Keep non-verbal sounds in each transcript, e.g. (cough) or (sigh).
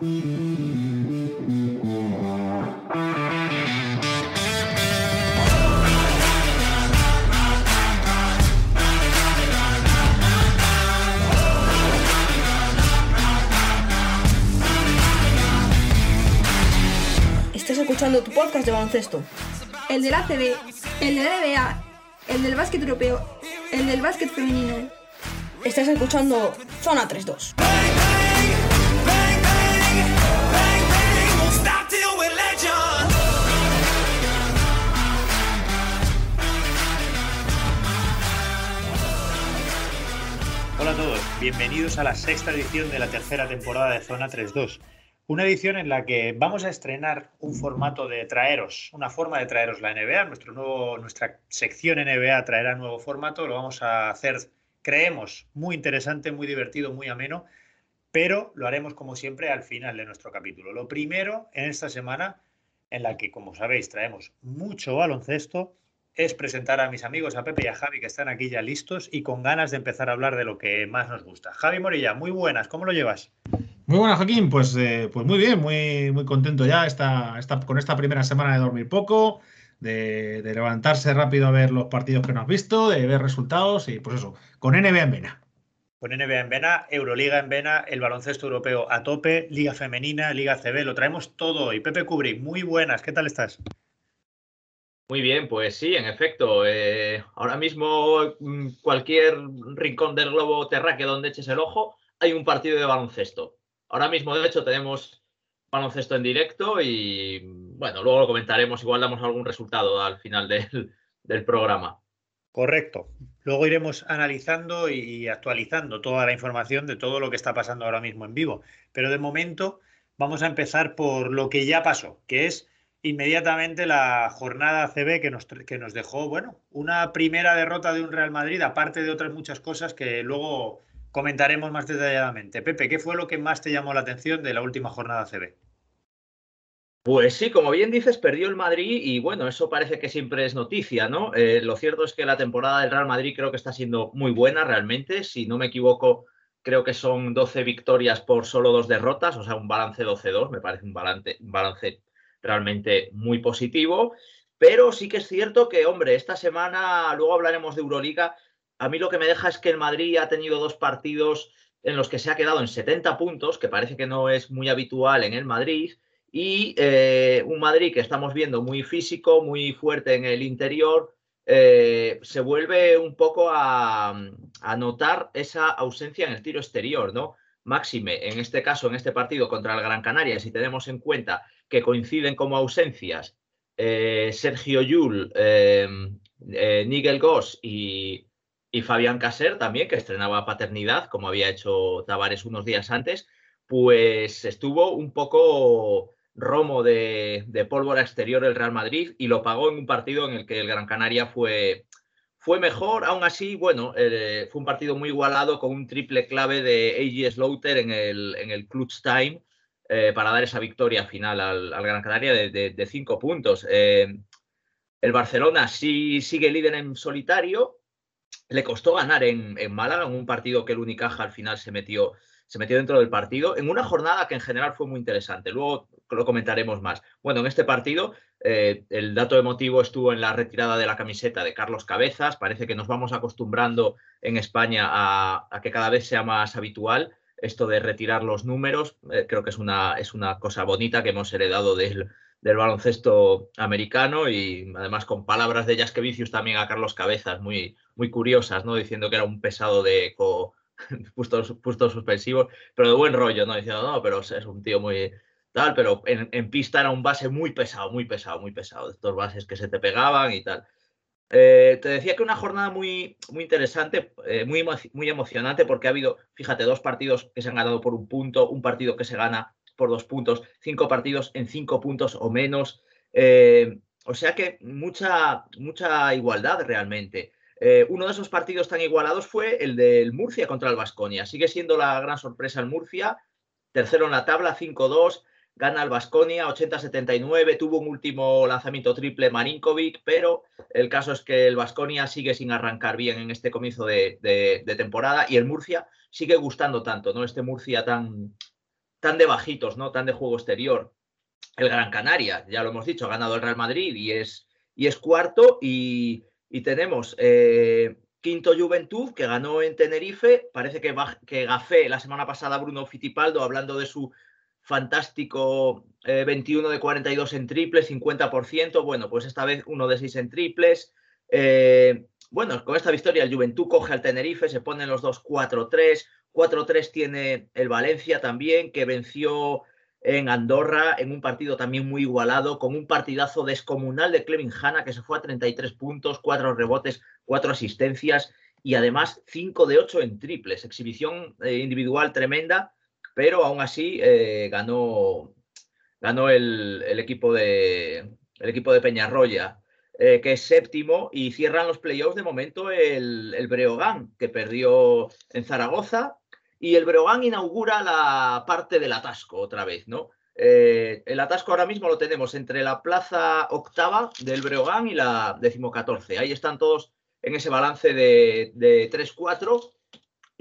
Estás escuchando tu podcast de baloncesto. El del ACB, el de la NBA, el del básquet europeo, el del básquet femenino. Estás escuchando Zona 3-2. Hola a todos, bienvenidos a la sexta edición de la tercera temporada de Zona 3-2. Una edición en la que vamos a estrenar un formato de traeros, una forma de traeros la NBA. Nuestro nuevo, nuestra sección NBA traerá nuevo formato. Lo vamos a hacer, creemos, muy interesante, muy divertido, muy ameno, pero lo haremos como siempre al final de nuestro capítulo. Lo primero en esta semana, en la que, como sabéis, traemos mucho baloncesto, es presentar a mis amigos, a Pepe y a Javi, que están aquí ya listos y con ganas de empezar a hablar de lo que más nos gusta. Javi Morilla, muy buenas, ¿cómo lo llevas? Muy buenas, Joaquín. Pues, eh, pues muy bien, muy, muy contento ya esta, esta, con esta primera semana de dormir poco, de, de, levantarse rápido a ver los partidos que no has visto, de ver resultados y pues eso, con NBA en vena. Con NBA en vena, Euroliga en vena, el baloncesto europeo a tope, Liga Femenina, Liga CB, lo traemos todo hoy. Pepe Kubrick, muy buenas, ¿qué tal estás? Muy bien, pues sí, en efecto. Eh, ahora mismo, mm, cualquier rincón del globo terráqueo donde eches el ojo, hay un partido de baloncesto. Ahora mismo, de hecho, tenemos baloncesto en directo y, bueno, luego lo comentaremos, igual damos algún resultado al final del, (laughs) del programa. Correcto. Luego iremos analizando y actualizando toda la información de todo lo que está pasando ahora mismo en vivo. Pero de momento vamos a empezar por lo que ya pasó, que es inmediatamente la jornada CB que nos, que nos dejó, bueno, una primera derrota de un Real Madrid, aparte de otras muchas cosas que luego comentaremos más detalladamente. Pepe, ¿qué fue lo que más te llamó la atención de la última jornada CB? Pues sí, como bien dices, perdió el Madrid y bueno, eso parece que siempre es noticia, ¿no? Eh, lo cierto es que la temporada del Real Madrid creo que está siendo muy buena realmente. Si no me equivoco, creo que son 12 victorias por solo dos derrotas, o sea, un balance 12-2, me parece un balance, un balance realmente muy positivo. Pero sí que es cierto que, hombre, esta semana, luego hablaremos de Euroliga, a mí lo que me deja es que el Madrid ha tenido dos partidos en los que se ha quedado en 70 puntos, que parece que no es muy habitual en el Madrid, y eh, un Madrid que estamos viendo muy físico, muy fuerte en el interior, eh, se vuelve un poco a, a, notar esa ausencia en el tiro exterior, ¿no? Máxime, en este caso, en este partido contra el Gran Canaria, si tenemos en cuenta que coinciden como ausencias eh, Sergio Yul, Nigel Goss y, y Fabián Caser también, que estrenaba paternidad, como había hecho Tavares unos días antes, pues estuvo un poco romo de, de, pólvora exterior el Real Madrid y lo pagó en un partido en el que el Gran Canaria fue, fue mejor. Aún así, bueno, eh, fue un partido muy igualado con un triple clave de A.G. Slaughter en el, en el clutch time eh, para dar esa victoria final al, Gran Canaria de, cinco puntos. Eh, el Barcelona sí sigue líder en solitario. Le costó ganar en, en Málaga en un partido que el Unicaja al final se metió se metió dentro del partido en una jornada que en general fue muy interesante. Luego lo comentaremos más. Bueno, en este partido eh, el dato emotivo estuvo en la retirada de la camiseta de Carlos Cabezas. Parece que nos vamos acostumbrando en España a que cada vez sea más habitual esto de retirar los números. Eh, creo que es una, es una cosa bonita que hemos heredado del, del baloncesto americano y además con palabras de Jaskevicius también a Carlos Cabezas muy, muy curiosas, ¿no? Diciendo que era un pesado de (laughs) eco puestos, puestos suspensivos, pero de buen rollo, ¿no? Diciendo, no, pero es un tío muy tal, pero en, en, pista era un base muy pesado, muy pesado, muy pesado, estos bases que se te pegaban y tal. Eh, te decía que una jornada muy, muy interesante, eh, muy, muy emocionante, porque ha habido, fíjate, dos partidos que se han ganado por un punto, un partido que se gana por dos puntos, cinco partidos en cinco puntos o menos. Eh, o sea que mucha, mucha igualdad realmente. Eh, uno de esos partidos tan igualados fue el del Murcia contra el Vasconia. Sigue siendo la gran sorpresa el Murcia, tercero en la tabla, 5-2, gana el Vasconia 80-79, tuvo un último lanzamiento triple Marinkovic, pero el caso es que el Vasconia sigue sin arrancar bien en este comienzo de, temporada y el Murcia sigue gustando tanto, ¿no? Este Murcia tan, tan de bajitos, ¿no? Tan de juego exterior. El Gran Canaria, ya lo hemos dicho, ha ganado el Real Madrid y es, y es cuarto. Y, tenemos eh, quinto Juventud, que ganó en Tenerife. Parece que, que Gafé la semana pasada, Bruno Fitipaldo, hablando de su fantástico 21 de 42 en triples, 50%. Bueno, pues esta vez uno de 6 en triples. Eh, bueno, con esta victoria el Juventud coge al Tenerife, se ponen los dos 4-3. 4-3 tiene el Valencia también, que venció en Andorra en un partido también muy igualado, con un partidazo descomunal de Clevin Hanna, que se fue a 33 puntos, 4 rebotes, 4 asistencias y además 5 de 8 en triples. Exhibición eh, individual tremenda, pero aún así eh, ganó, ganó el, equipo de, el equipo de Peñarroya. Eh, que es séptimo, y cierran los playoffs de momento el, el Breogán, que perdió en Zaragoza, y el Breogán inaugura la parte del atasco otra vez, ¿no? Eh, el atasco ahora mismo lo tenemos entre la plaza octava del Breogán y la decimocatorce. Ahí están todos en ese balance de, de 3-4.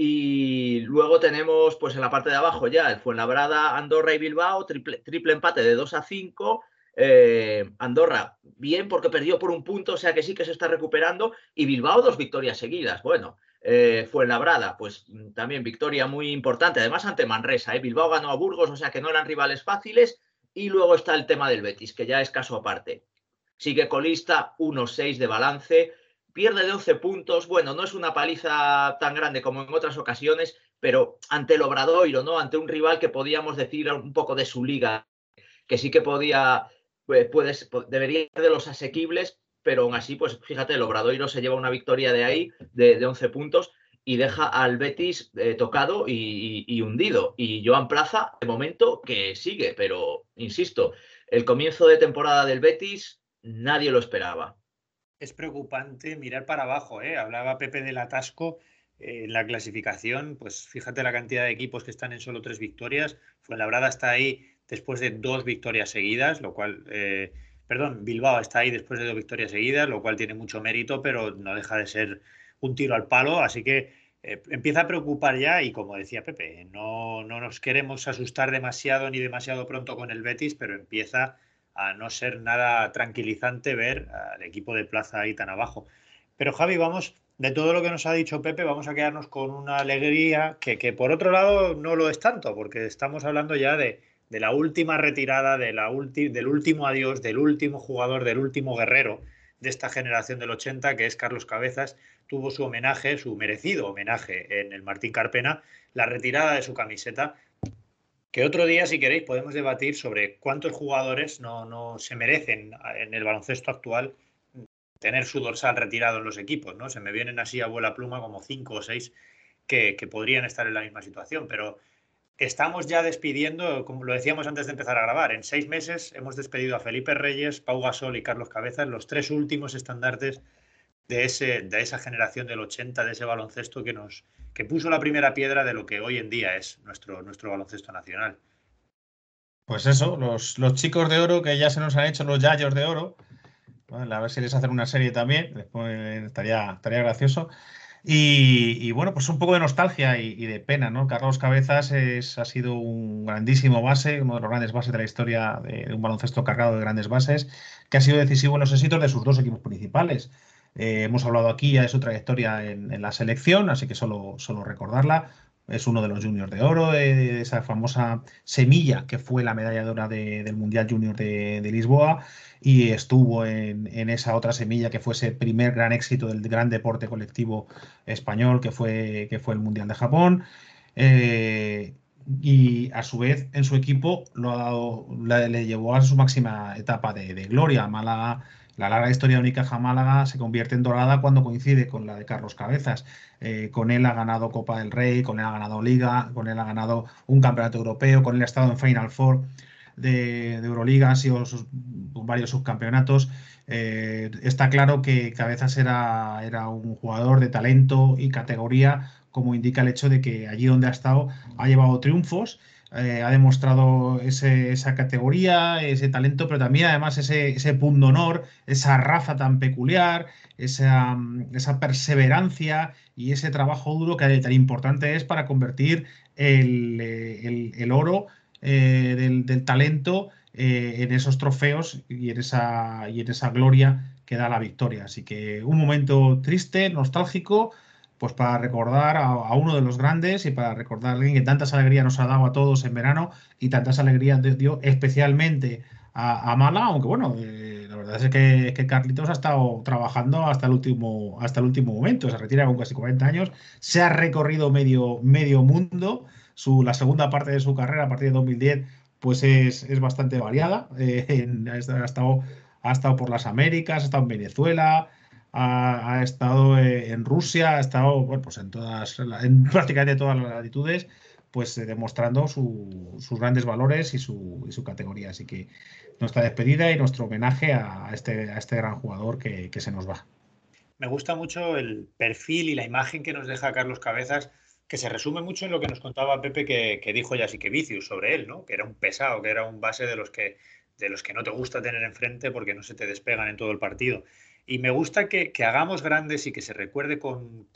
Y luego tenemos, pues en la parte de abajo ya, el Fuenlabrada, Andorra y Bilbao, triple, triple empate de 2 a 5. Eh, Andorra, bien porque perdió por un punto, o sea que sí que se está recuperando. Y Bilbao, dos victorias seguidas. Bueno, eh, fue Labrada, pues mm, también victoria muy importante. Además, ante Manresa, ¿eh? Bilbao ganó a Burgos, o sea que no eran rivales fáciles. Y luego está el tema del Betis, que ya es caso aparte. Sigue colista, 1-6 de balance, pierde de 11 puntos. Bueno, no es una paliza tan grande como en otras ocasiones, pero ante el Obradoiro, ¿no? Ante un rival que podíamos decir un poco de su liga, que sí que podía pues, puedes, debería ser de los asequibles, pero aún así, pues fíjate, el Obradoiro se lleva una victoria de ahí, de, 11 puntos, y deja al Betis eh, tocado y, hundido. Y Joan Plaza, de momento, que sigue, pero insisto, el comienzo de temporada del Betis nadie lo esperaba. Es preocupante mirar para abajo, ¿eh? Hablaba Pepe del atasco eh, en la clasificación, pues fíjate la cantidad de equipos que están en solo tres victorias. Fuenlabrada está ahí después de dos victorias seguidas, lo cual, eh, perdón, Bilbao está ahí después de dos victorias seguidas, lo cual tiene mucho mérito, pero no deja de ser un tiro al palo, así que eh, empieza a preocupar ya y como decía Pepe, no, no nos queremos asustar demasiado ni demasiado pronto con el Betis, pero empieza a no ser nada tranquilizante ver al equipo de plaza ahí tan abajo. Pero Javi, vamos, de todo lo que nos ha dicho Pepe, vamos a quedarnos con una alegría que, que por otro lado no lo es tanto, porque estamos hablando ya de, de la última retirada, de la del último adiós, del último jugador, del último guerrero de esta generación del 80, que es Carlos Cabezas, tuvo su homenaje, su merecido homenaje en el Martín Carpena, la retirada de su camiseta, que otro día, si queréis, podemos debatir sobre cuántos jugadores no, no se merecen en el baloncesto actual tener su dorsal retirado en los equipos, ¿no? Se me vienen así a vuela pluma como cinco o seis que, que podrían estar en la misma situación, pero estamos ya despidiendo, como lo decíamos antes de empezar a grabar, en seis meses hemos despedido a Felipe Reyes, Pau Gasol y Carlos Cabezas, los tres últimos estandartes de, ese, de esa generación del 80, de ese baloncesto que, nos, que puso la primera piedra de lo que hoy en día es nuestro, nuestro baloncesto nacional. Pues eso, los, los chicos de oro que ya se nos han hecho los yayos de oro, a ver si les hacen una serie también, después estaría, estaría gracioso. Y, bueno, pues un poco de nostalgia y, de pena, ¿no? Carlos Cabezas ha sido un grandísimo base, uno de los grandes bases de la historia de, un baloncesto cargado de grandes bases, que ha sido decisivo en los éxitos de sus dos equipos principales. Eh, hemos hablado aquí ya de su trayectoria en, la selección, así que solo, solo recordarla. Es uno de los juniors de oro, de, esa famosa semilla que fue la medalla de oro del Mundial Junior de Lisboa y estuvo en, esa otra semilla que fue ese primer gran éxito del gran deporte colectivo español que fue, que fue el Mundial de Japón. Eh, y a su vez en su equipo lo ha dado, le, llevó a su máxima etapa de, gloria. Málaga, la larga historia de Unicaja Málaga se convierte en dorada cuando coincide con la de Carlos Cabezas. Eh, con él ha ganado Copa del Rey, con él ha ganado Liga, con él ha ganado un campeonato europeo, con él ha estado en Final Four de, Euroliga, han sido varios subcampeonatos. Eh, está claro que Cabezas era, era un jugador de talento y categoría, como indica el hecho de que allí donde ha estado ha llevado triunfos. Eh, ha demostrado esa categoría, ese talento, pero también además ese, ese punto honor, esa raza tan peculiar, esa, esa, perseverancia y ese trabajo duro que tan importante es para convertir el, el, el oro eh, del, talento eh, en esos trofeos y en esa, y en esa gloria que da la victoria. Así que un momento triste, nostálgico, pues para recordar a, uno de los grandes y para recordar a alguien que tantas alegrías nos ha dado a todos en verano y tantas alegrías dio especialmente a, Mala, aunque bueno, eh, la verdad es que, que, Carlitos ha estado trabajando hasta el último, hasta el último momento, se retira con casi 40 años, se ha recorrido medio, medio mundo, su, la segunda parte de su carrera a partir de 2010 pues es, es bastante variada, (laughs) eh, ha, estado, ha estado por las Américas, ha estado en Venezuela, ha, estado eh, en Rusia, ha estado bueno, pues en todas, en (laughs) prácticamente todas las latitudes, pues eh, demostrando sus grandes valores y su, categoría. Así que nuestra despedida y nuestro homenaje a este, este gran jugador que, que, se nos va. Me gusta mucho el perfil y la imagen que nos deja Carlos Cabezas, que se resume mucho en lo que nos contaba Pepe que, que dijo que Vicius sobre él, ¿no? que era un pesado, que era un base de los que, de los que no te gusta tener enfrente porque no se te despegan en todo el partido. Y me gusta que, hagamos grandes y que se recuerde con,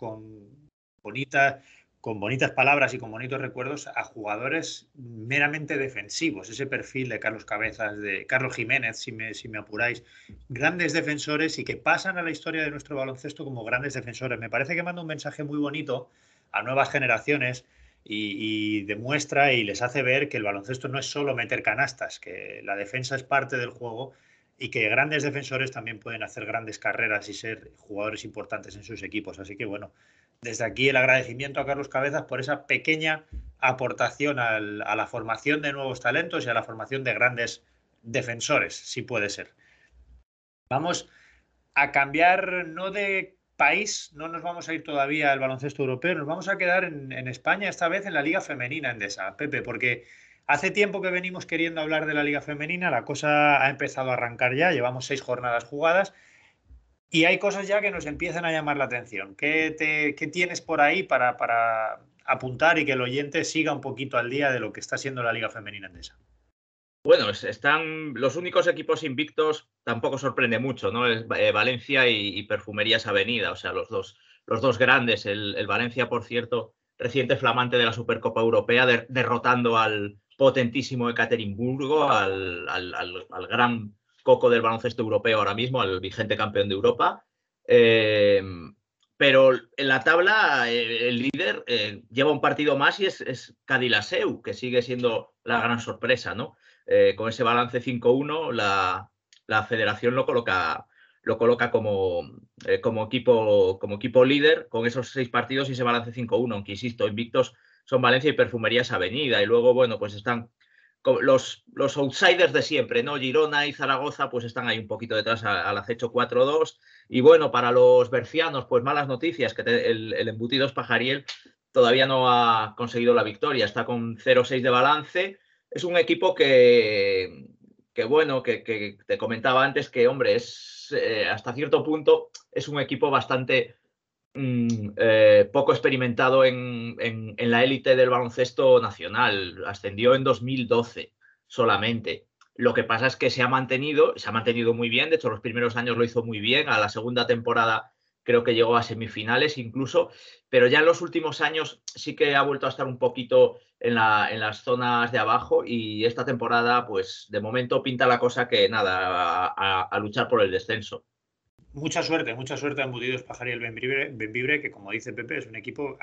bonitas palabras y con bonitos recuerdos a jugadores meramente defensivos. Ese perfil de Carlos Cabezas, de Carlos Jiménez, si me, si me apuráis. Grandes defensores y que pasan a la historia de nuestro baloncesto como grandes defensores. Me parece que manda un mensaje muy bonito a nuevas generaciones y, y, demuestra y les hace ver que el baloncesto no es solo meter canastas, que la defensa es parte del juego y que grandes defensores también pueden hacer grandes carreras y ser jugadores importantes en sus equipos. Así que bueno, desde aquí el agradecimiento a Carlos Cabezas por esa pequeña aportación a la formación de nuevos talentos y a la formación de grandes defensores, si puede ser. Vamos a cambiar no de país, no nos vamos a ir todavía al baloncesto europeo, nos vamos a quedar en, España, esta vez en la Liga Femenina Endesa, Pepe, porque Hace tiempo que venimos queriendo hablar de la Liga Femenina, la cosa ha empezado a arrancar ya, llevamos seis jornadas jugadas y hay cosas ya que nos empiezan a llamar la atención. ¿Qué, tienes por ahí para, apuntar y que el oyente siga un poquito al día de lo que está siendo la Liga Femenina Endesa? Bueno, están los únicos equipos invictos, tampoco sorprende mucho, ¿no? Es eh, Valencia y, Perfumerías Avenida, o sea, los dos, los dos grandes. El, Valencia, por cierto, reciente flamante de la Supercopa Europea, derrotando al, potentísimo Ekaterimburgo, al, al, gran coco del baloncesto europeo ahora mismo, al vigente campeón de Europa. Eh, pero en la tabla eh, el líder eh, lleva un partido más y es, es Cadilaseu, que sigue siendo la gran sorpresa, ¿no? con ese balance 5-1, la, la, federación lo coloca, lo coloca como, como, equipo, como equipo líder con esos seis partidos y ese balance 5-1, aunque insisto, invictos son Valencia y Perfumerías Avenida. Y luego, bueno, pues están los, los outsiders de siempre, ¿no? Girona y Zaragoza, pues están ahí un poquito detrás al acecho 4-2. Y bueno, para los bercianos, pues malas noticias, que el, embutidos Pajariel todavía no ha conseguido la victoria, está con 0-6 de balance. Es un equipo que, que bueno, que, que, te comentaba antes que, hombre, es eh, hasta cierto punto es un equipo bastante Mm, eh, poco experimentado en, la élite del baloncesto nacional. Ascendió en 2012 solamente. Lo que pasa es que se ha mantenido, se ha mantenido muy bien. De hecho, los primeros años lo hizo muy bien. A la segunda temporada creo que llegó a semifinales incluso, pero ya en los últimos años sí que ha vuelto a estar un poquito en, la, en las zonas de abajo y esta temporada, pues de momento pinta la cosa que nada, a luchar por el descenso mucha suerte, mucha suerte a Embutidos Pajar y el Benvibre, que como dice Pepe, es un equipo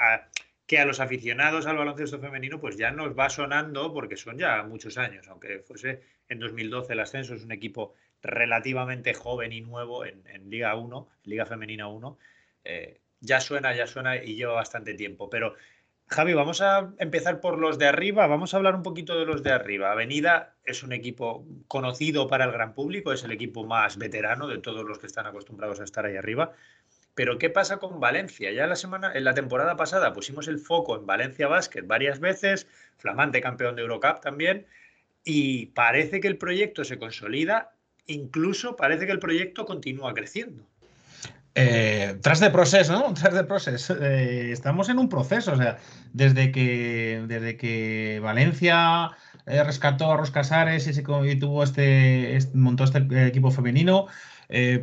que a los aficionados al baloncesto femenino pues ya nos va sonando porque son ya muchos años, aunque fuese en 2012 el ascenso, es un equipo relativamente joven y nuevo en, Liga 1, Liga Femenina 1, eh, ya suena, ya suena y lleva bastante tiempo, pero Javi, vamos a empezar por los de arriba. Vamos a hablar un poquito de los de arriba. Avenida es un equipo conocido para el gran público, es el equipo más veterano de todos los que están acostumbrados a estar ahí arriba. Pero ¿qué pasa con Valencia? Ya la semana, en la temporada pasada pusimos el foco en Valencia Basket varias veces, flamante campeón de Eurocup también, y parece que el proyecto se consolida, incluso parece que el proyecto continúa creciendo. Eh, tras de proceso, ¿no? (laughs) Tras de proceso. Eh, estamos en un proceso, o sea, desde que, desde que Valencia eh, rescató a Ros Casares y, tuvo este, montó este equipo femenino,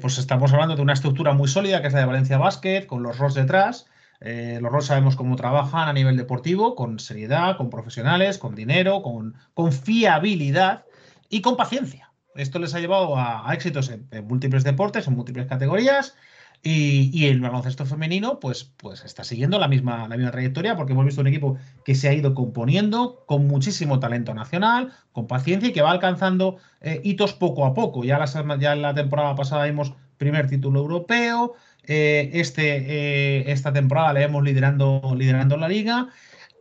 pues estamos hablando de una estructura muy sólida que es la de Valencia Basket, con los Ross detrás. Los Rojos sabemos cómo trabajan a nivel deportivo, con seriedad, con profesionales, con dinero, con, con fiabilidad y con paciencia. Esto les ha llevado a, éxitos en, múltiples deportes, en múltiples categorías. Y, el baloncesto femenino, pues, pues está siguiendo la misma, la misma trayectoria, porque hemos visto un equipo que se ha ido componiendo con muchísimo talento nacional, con paciencia y que va alcanzando eh, hitos poco a poco. Ya, ya en la temporada pasada vimos primer título europeo, eh, este, eh, esta temporada le vemos liderando, liderando la liga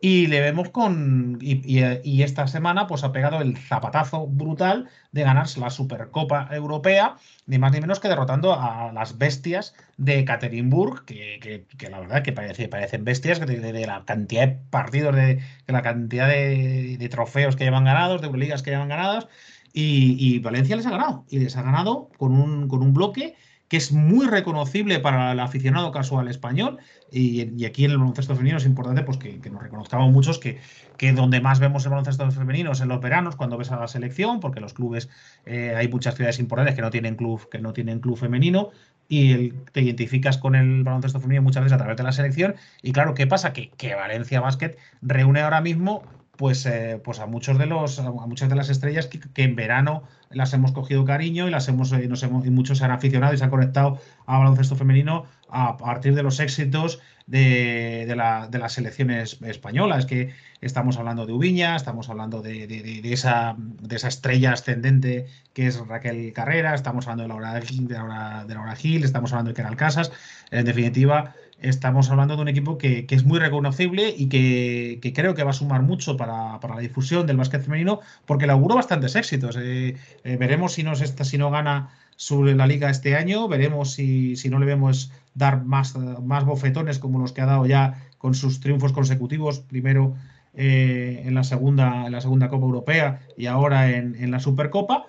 y le vemos con. Y, esta semana, pues ha pegado el zapatazo brutal de ganarse la Supercopa Europea, ni más ni menos que derrotando a las bestias de Katerinburg, que, la verdad que parece, parecen bestias de, la cantidad de partidos, de, la cantidad de, trofeos que llevan ganados, de ligas que llevan ganadas. Y, Valencia les ha ganado. Y les ha ganado con un, con un bloque que es muy reconocible para el aficionado casual español. Y, aquí en el baloncesto femenino es importante pues, que, nos reconozcamos muchos que, que, donde más vemos el baloncesto femenino es en los veranos, cuando ves a la selección, porque los clubes, eh, hay muchas ciudades importantes que no tienen club, que no tienen club femenino, y te identificas con el baloncesto femenino muchas veces a través de la selección. Y claro, ¿qué pasa? Que, que Valencia Basket reúne ahora mismo pues, eh, pues a muchos de los a muchas de las estrellas que, en verano las hemos cogido cariño y las hemos, eh, nos hemos y muchos se han aficionado y se han conectado a baloncesto femenino a partir de los éxitos de, de, la, de las selecciones españolas que estamos hablando de Ubiña estamos hablando de, de, esa, de esa estrella ascendente que es Raquel Carrera estamos hablando de Laura, de Laura, de Gil estamos hablando de Keral Casas. En definitiva estamos hablando de un equipo que, es muy reconocible y que, creo que va a sumar mucho para, la difusión del básquet femenino, porque le auguro bastantes éxitos. Eh, eh, veremos si no, si no gana sobre la liga este año, veremos si, si no le vemos dar más, más bofetones como los que ha dado ya con sus triunfos consecutivos, primero eh, en, la segunda, en la segunda Copa Europea y ahora en, la Supercopa.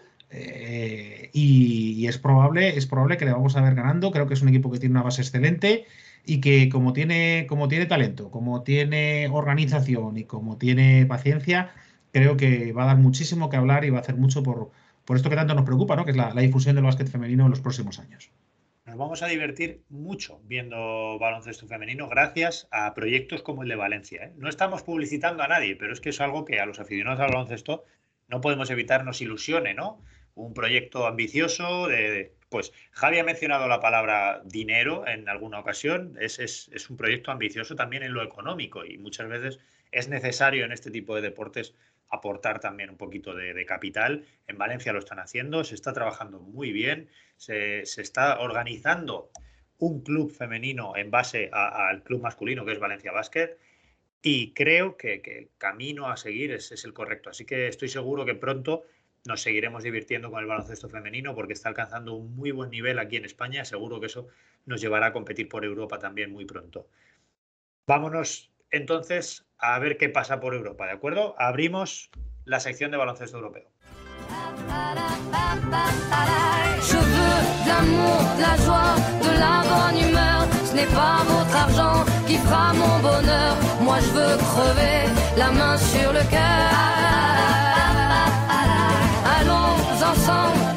y, y, es probable, es probable que le vamos a ver ganando. Creo que es un equipo que tiene una base excelente y que como tiene, como tiene talento, como tiene organización y como tiene paciencia, creo que va a dar muchísimo que hablar y va a hacer mucho por, por esto que tanto nos preocupa, ¿no? que es la, difusión del básquet femenino en los próximos años. Nos vamos a divertir mucho viendo baloncesto femenino gracias a proyectos como el de Valencia. ¿eh? No estamos publicitando a nadie, pero es que es algo que a los aficionados al baloncesto no podemos evitar nos ilusione, ¿no? Un proyecto ambicioso de, pues Javi ha mencionado la palabra dinero en alguna ocasión. Es, es, un proyecto ambicioso también en lo económico y muchas veces es necesario en este tipo de deportes aportar también un poquito de, capital. En Valencia lo están haciendo, se está trabajando muy bien, se, está organizando un club femenino en base al club masculino que es Valencia Basket y creo que, el camino a seguir es, es el correcto. Así que estoy seguro que pronto nos seguiremos divirtiendo con el baloncesto femenino porque está alcanzando un muy buen nivel aquí en España. Seguro que eso nos llevará a competir por Europa también muy pronto. Vámonos entonces a ver qué pasa por Europa, ¿de acuerdo? Abrimos la sección de baloncesto europeo.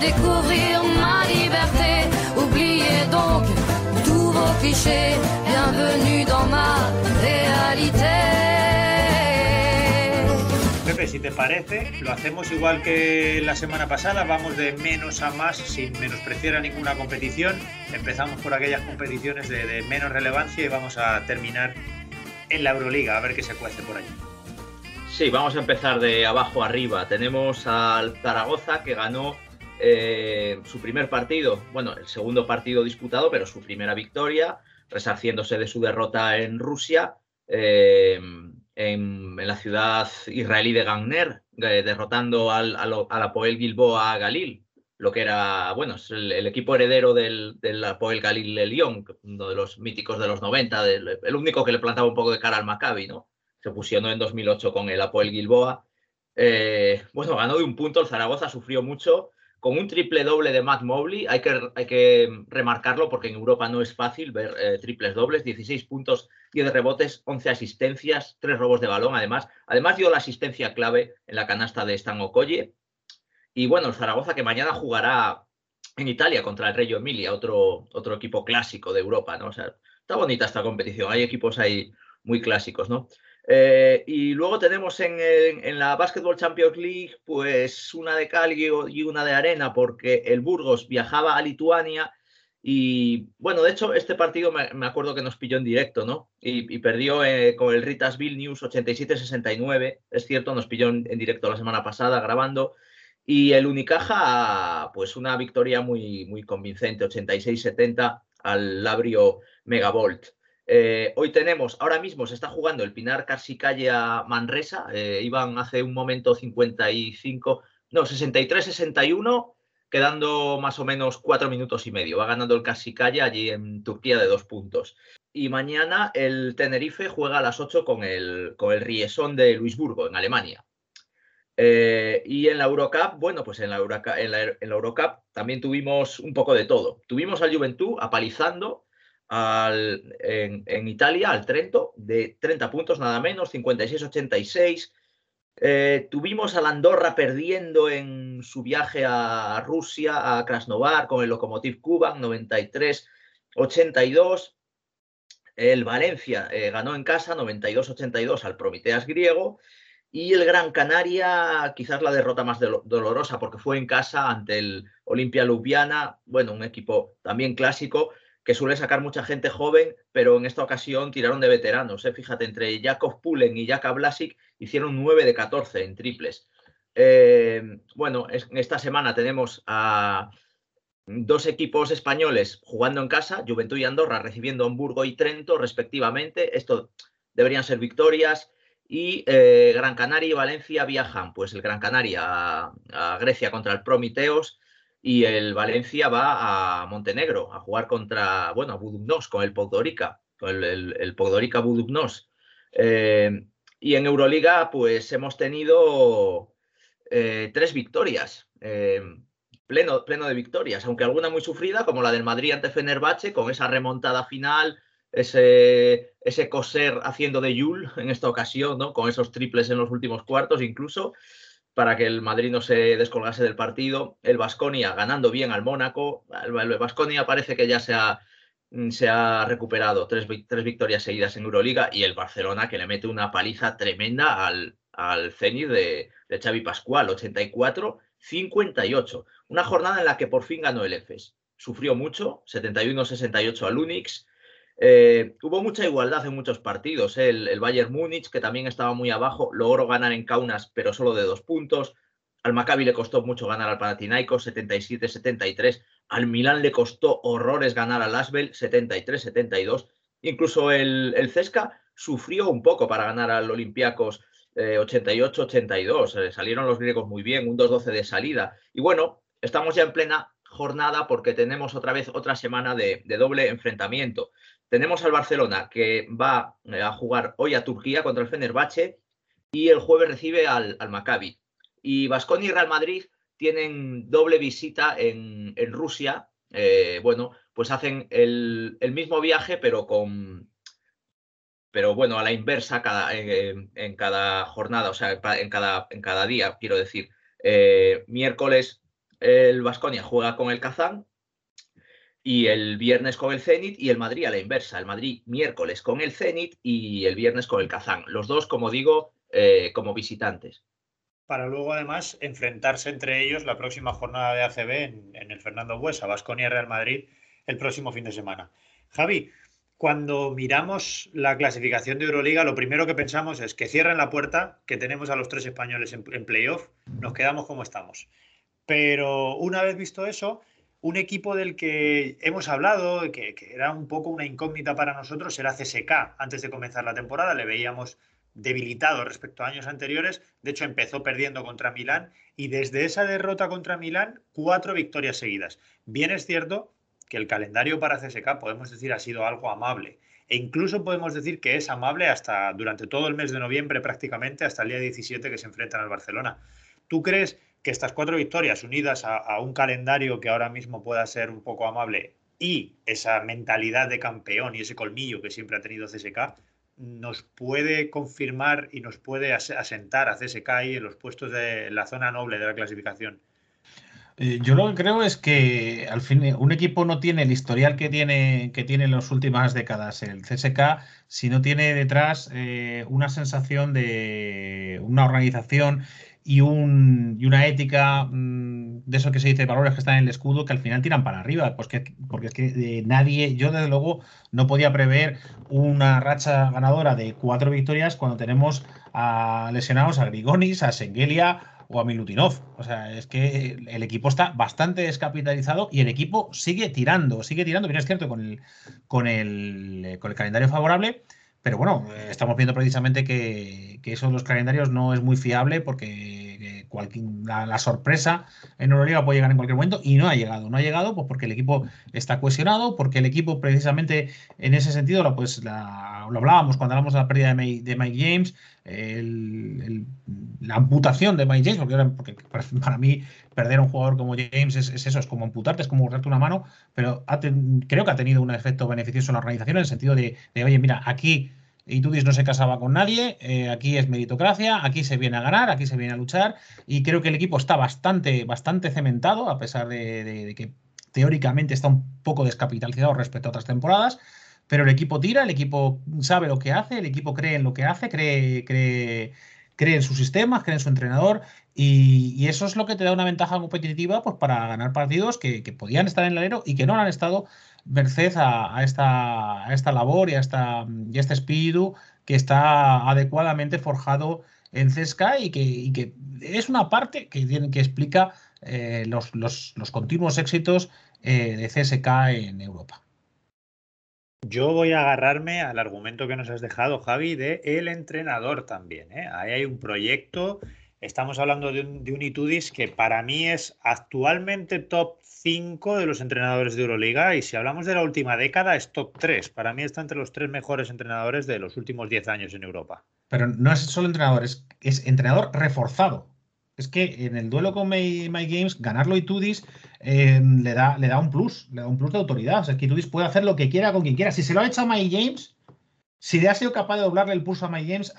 Découvrir ma liberté. Oubliez donc tous vos clichés. Bienvenue dans ma Pepe, si te parece, lo hacemos igual que la semana pasada, vamos de menos a más sin menospreciar a ninguna competición. Empezamos por aquellas competiciones de, de menos relevancia y vamos a terminar en la Euroliga, a ver qué se cuece por allí. Sí, vamos a empezar de abajo arriba. Tenemos al Zaragoza que ganó eh, su primer partido, bueno, el segundo partido disputado, pero su primera victoria, resarciéndose de su derrota en Rusia, eh, en, la ciudad israelí de Gangner, eh, derrotando al, Apoel Gilboa Galil, lo que era, bueno, es el, equipo heredero del, del, Apoel Galil de Lyon, uno de los míticos de los 90, el único que le plantaba un poco de cara al Maccabi, ¿no? Se fusionó en 2008 con el Apoel Gilboa. bueno, ganó de un punto, el Zaragoza sufrió mucho, con un triple doble de Matt Mobley. Hay que, hay que remarcarlo porque en Europa no es fácil ver eh, triples dobles, 16 puntos, 10 rebotes, 11 asistencias, 3 robos de balón además. Además dio la asistencia clave en la canasta de Stan Okoye. Y bueno, Zaragoza que mañana jugará en Italia contra el Reggio Emilia, otro, otro equipo clásico de Europa, ¿no? O sea, está bonita esta competición. Hay equipos ahí muy clásicos, ¿no? Eh, y luego tenemos en, en, la Basketball Champions League, pues una de cal y una de arena, porque el Burgos viajaba a Lituania y bueno, de hecho, este partido me, acuerdo que nos pilló en directo, ¿no? Y, perdió eh, con el Ritas Vilnius 87-69. Es cierto, nos pilló en, directo la semana pasada grabando. Y el Unicaja, pues una victoria muy, muy convincente, 86-70 al Labrio Megavolt. Eh, hoy tenemos, ahora mismo se está jugando el Pinar Carsicaya Manresa. Eh, iban hace un momento 55, no, 63-61 quedando más o menos cuatro minutos y medio. Va ganando el Casicaya allí en Turquía de dos puntos. Y mañana el Tenerife juega a las ocho con el, con el Riesón de Luisburgo, en Alemania. Eh, y en la Eurocup, bueno, pues en la, Eurocup, en, la, Eurocup también tuvimos un poco de todo. Tuvimos al Juventud apalizando al, en, en, Italia al Trento de 30 puntos nada menos, 56-86. Eh, tuvimos a Andorra perdiendo en su viaje a Rusia, a Krasnovar, con el Lokomotiv Kuban, 93-82. El Valencia eh, ganó en casa 92-82 al Prometeas griego. Y el Gran Canaria, quizás la derrota más dolorosa, porque fue en casa ante el Olimpia Ljubljana, bueno, un equipo también clásico, que suele sacar mucha gente joven, pero en esta ocasión tiraron de veteranos. ¿eh? Fíjate, entre Jakov Pulen y Jaka Blasic hicieron 9 de 14 en triples. Eh, bueno, en esta semana tenemos a dos equipos españoles jugando en casa, Juventud y Andorra recibiendo Hamburgo y Trento respectivamente. Esto deberían ser victorias. Y eh, Gran Canaria y Valencia viajan, pues el Gran Canaria a, a Grecia contra el Promiteos y el Valencia va a Montenegro a jugar contra, bueno, a con el Podgorica, con el, el, el Podgorica. Eh, y en Euroliga, pues hemos tenido eh, tres victorias, eh, pleno, pleno de victorias, aunque alguna muy sufrida, como la del Madrid ante Fenerbahce, con esa remontada final, ese, ese coser haciendo de Yul en esta ocasión, ¿no? con esos triples en los últimos cuartos incluso para que el Madrid no se descolgase del partido. El Vasconia ganando bien al Mónaco. El Vasconia parece que ya se ha, mm, se ha recuperado tres, tres, victorias seguidas en Euroliga y el Barcelona que le mete una paliza tremenda al, al Zenit de, de Xavi Pascual, 84-58. Una jornada en la que por fin ganó el EFES. Sufrió mucho, 71-68 al Unix, eh, hubo mucha igualdad en muchos partidos. ¿eh? El, Bayern Múnich, que también estaba muy abajo, logró ganar en Kaunas, pero solo de dos puntos. Al Maccabi le costó mucho ganar al Panathinaikos, 77-73. Al Milán le costó horrores ganar al Asbel, 73-72. Incluso el, el, Cesca sufrió un poco para ganar al Olympiacos, 88-82. Eh, salieron los griegos muy bien, un 2-12 de salida. Y bueno, estamos ya en plena jornada porque tenemos otra vez otra semana de doble enfrentamiento. Tenemos al Barcelona que va eh, a jugar hoy a Turquía contra el Fenerbahce y el jueves recibe al, al Maccabi. Y Vasconi y Real Madrid tienen doble visita en, en Rusia. Eh, bueno, pues hacen el, el, mismo viaje, pero con. Pero bueno, a la inversa cada, en, cada jornada, o sea, en cada, en cada día, quiero decir. Eh, miércoles el Vasconia juega con el Kazán y el viernes con el Zenit y el Madrid a la inversa. El Madrid miércoles con el Zenit y el viernes con el Kazán. Los dos, como digo, eh, como visitantes. Para luego, además, enfrentarse entre ellos la próxima jornada de ACB en, en el Fernando Buesa, Vasconia Real Madrid, el próximo fin de semana. Javi, cuando miramos la clasificación de Euroliga, lo primero que pensamos es que cierren la puerta, que tenemos a los tres españoles en, en playoff, nos quedamos como estamos. Pero una vez visto eso, un equipo del que hemos hablado, que, que, era un poco una incógnita para nosotros, era CSK. Antes de comenzar la temporada le veíamos debilitado respecto a años anteriores. De hecho, empezó perdiendo contra Milán y desde esa derrota contra Milán, cuatro victorias seguidas. Bien es cierto que el calendario para CSK, podemos decir, ha sido algo amable. E incluso podemos decir que es amable hasta durante todo el mes de noviembre prácticamente, hasta el día 17 que se enfrentan al Barcelona. ¿Tú crees que estas cuatro victorias unidas a, un calendario que ahora mismo pueda ser un poco amable y esa mentalidad de campeón y ese colmillo que siempre ha tenido CSK nos puede confirmar y nos puede asentar a CSK ahí en los puestos de la zona noble de la clasificación. Eh, yo lo que creo es que al fin un equipo no tiene el historial que tiene, que tiene en las últimas décadas el CSK si no tiene detrás eh, una sensación de una organización y, un, y una ética mm, de eso que se dice, valores que están en el escudo, que al final tiran para arriba, pues porque es que eh, nadie, yo desde luego no podía prever una racha ganadora de cuatro victorias cuando tenemos a lesionados a Grigonis, a Sengelia o a Milutinov. O sea, es que el equipo está bastante descapitalizado y el equipo sigue tirando, sigue tirando. Bien, es cierto, con el, con el, con el calendario favorable, pero bueno, estamos viendo precisamente que, que eso de los calendarios no es muy fiable porque cualquier, la, sorpresa en Euroliga puede llegar en cualquier momento y no ha llegado. No ha llegado pues porque el equipo está cohesionado, porque el equipo precisamente en ese sentido lo, pues, lo hablábamos cuando hablamos de la pérdida de, Mike James, la amputación de Mike James, porque, (laughs) para mí perder a un jugador como James es, eso, es como amputarte, es como borrarte una mano, pero creo que ha tenido un efecto beneficioso en la organización en el sentido de, oye, mira, aquí Itudis no se casaba con nadie, eh, aquí es meritocracia, aquí se viene a ganar, aquí se viene a luchar y creo que el equipo está bastante, bastante cementado, a pesar de que teóricamente está un poco descapitalizado respecto a otras temporadas pero el equipo tira, el equipo sabe lo que hace, el equipo cree en lo que hace, cree, cree, cree en sus sistemas, cree en su entrenador y, eso es lo que te da una ventaja competitiva pues, para ganar partidos que, podían estar en el alero y que no han estado merced a, esta, a esta labor y a, esta, y este espíritu que está adecuadamente forjado en CESCA y que, que es una parte que, tiene, que explica eh, los, los, los, continuos éxitos eh, de CSK en Europa. Yo voy a agarrarme al argumento que nos has dejado, Javi, de el entrenador también. ¿eh? Ahí hay un proyecto. Estamos hablando de un, de Itudis que para mí es actualmente top 5 de los entrenadores de Euroliga y si hablamos de la última década es top 3. Para mí está entre los tres mejores entrenadores de los últimos 10 años en Europa. Pero no es solo entrenador, es, entrenador reforzado. Es que en el duelo con My, Games, ganarlo Itudis le, da, le da un plus, le da un plus de autoridad. O sea, que Itudis puede hacer lo que quiera con quien quiera. Si se lo ha hecho a My James, si le ha sido capaz de doblarle el pulso a My James,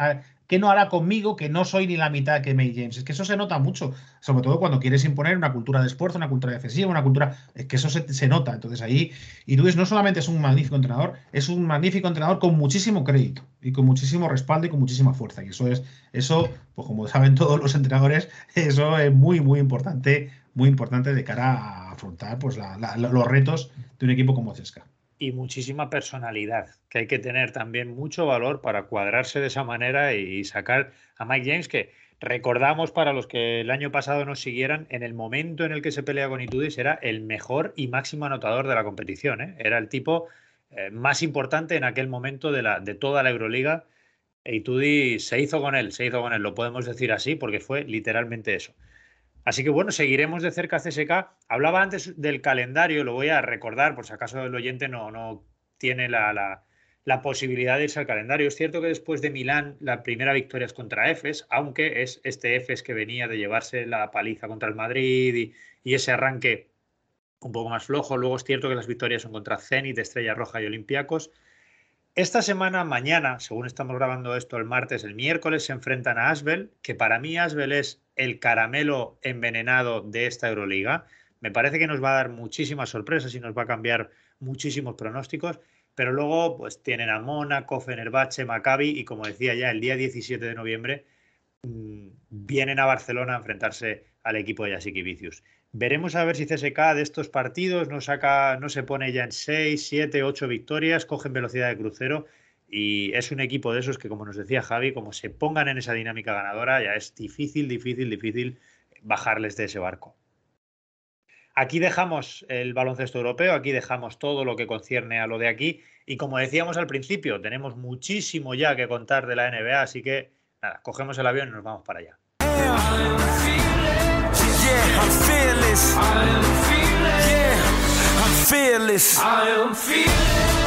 ¿qué no hará conmigo que no soy ni la mitad que May James? Es que eso se nota mucho, sobre todo cuando quieres imponer una cultura de esfuerzo, una cultura defensiva, una cultura. Es que eso se, nota. Entonces ahí, Itudis no solamente es un magnífico entrenador, es un magnífico entrenador con muchísimo crédito y con muchísimo respaldo y con muchísima fuerza. Y eso es, eso, pues como saben todos los entrenadores, (laughs) eso es muy, muy importante muy importante de cara a afrontar pues, los retos de un equipo como Cesca. Y muchísima personalidad, que hay que tener también mucho valor para cuadrarse de esa manera y sacar a Mike James, que recordamos para los que el año pasado nos siguieran, en el momento en el que se pelea con Itudis era el mejor y máximo anotador de la competición. ¿eh? Era el tipo eh, más importante en aquel momento de, la, de toda la Euroliga. E Itudis se hizo con él, se hizo con él, lo podemos decir así, porque fue literalmente eso. Así que bueno, seguiremos de cerca CSK. Hablaba antes del calendario, lo voy a recordar por si acaso el oyente no, no tiene la, posibilidad de irse al calendario. Es cierto que después de Milán la primera victoria es contra EFES, aunque es este EFES que venía de llevarse la paliza contra el Madrid y, ese arranque un poco más flojo. Luego es cierto que las victorias son contra Zenit, Estrella Roja y Olympiacos. Esta semana, mañana, según estamos grabando esto el martes, el miércoles se enfrentan a Asbel, que para mí Asbel es el caramelo envenenado de esta Euroliga. Me parece que nos va a dar muchísimas sorpresas y nos va a cambiar muchísimos pronósticos. Pero luego, pues tienen a Mónaco, Fenerbahce, Maccabi y como decía ya, el día 17 de noviembre mm, vienen a Barcelona a enfrentarse al equipo de Yasiki Vicius. Veremos a ver si CSK de estos partidos no, saca, no se pone ya en 6, 7, 8 victorias, cogen velocidad de crucero y es un equipo de esos que, como nos decía Javi, como se pongan en esa dinámica ganadora, ya es difícil, difícil, difícil bajarles de ese barco. Aquí dejamos el baloncesto europeo, aquí dejamos todo lo que concierne a lo de aquí y como decíamos al principio, tenemos muchísimo ya que contar de la NBA, así que nada, cogemos el avión y nos vamos para allá. Yeah, I'm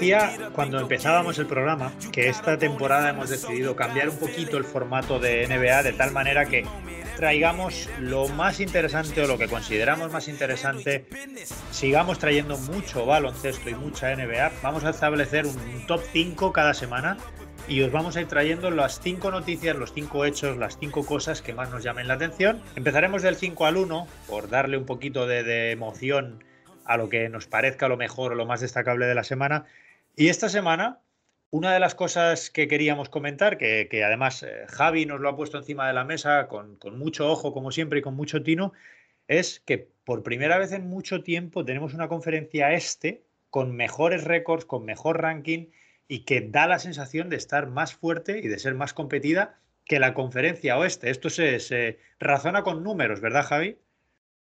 decía cuando empezábamos el programa que esta temporada hemos decidido cambiar un poquito el formato de NBA de tal manera que traigamos lo más interesante o lo que consideramos más interesante, sigamos trayendo mucho baloncesto y mucha NBA. Vamos a establecer un top 5 cada semana y os vamos a ir trayendo las 5 noticias, los 5 hechos, las 5 cosas que más nos llamen la atención. Empezaremos del 5 al 1 por darle un poquito de, de emoción a lo que nos parezca lo mejor o lo más destacable de la semana. Y esta semana, una de las cosas que queríamos comentar, que, además eh, Javi nos lo ha puesto encima de la mesa con, mucho ojo, como siempre, y con mucho tino, es que por primera vez en mucho tiempo tenemos una conferencia este con mejores récords, con mejor ranking y que da la sensación de estar más fuerte y de ser más competida que la conferencia oeste. Esto se, se razona con números, ¿verdad, Javi?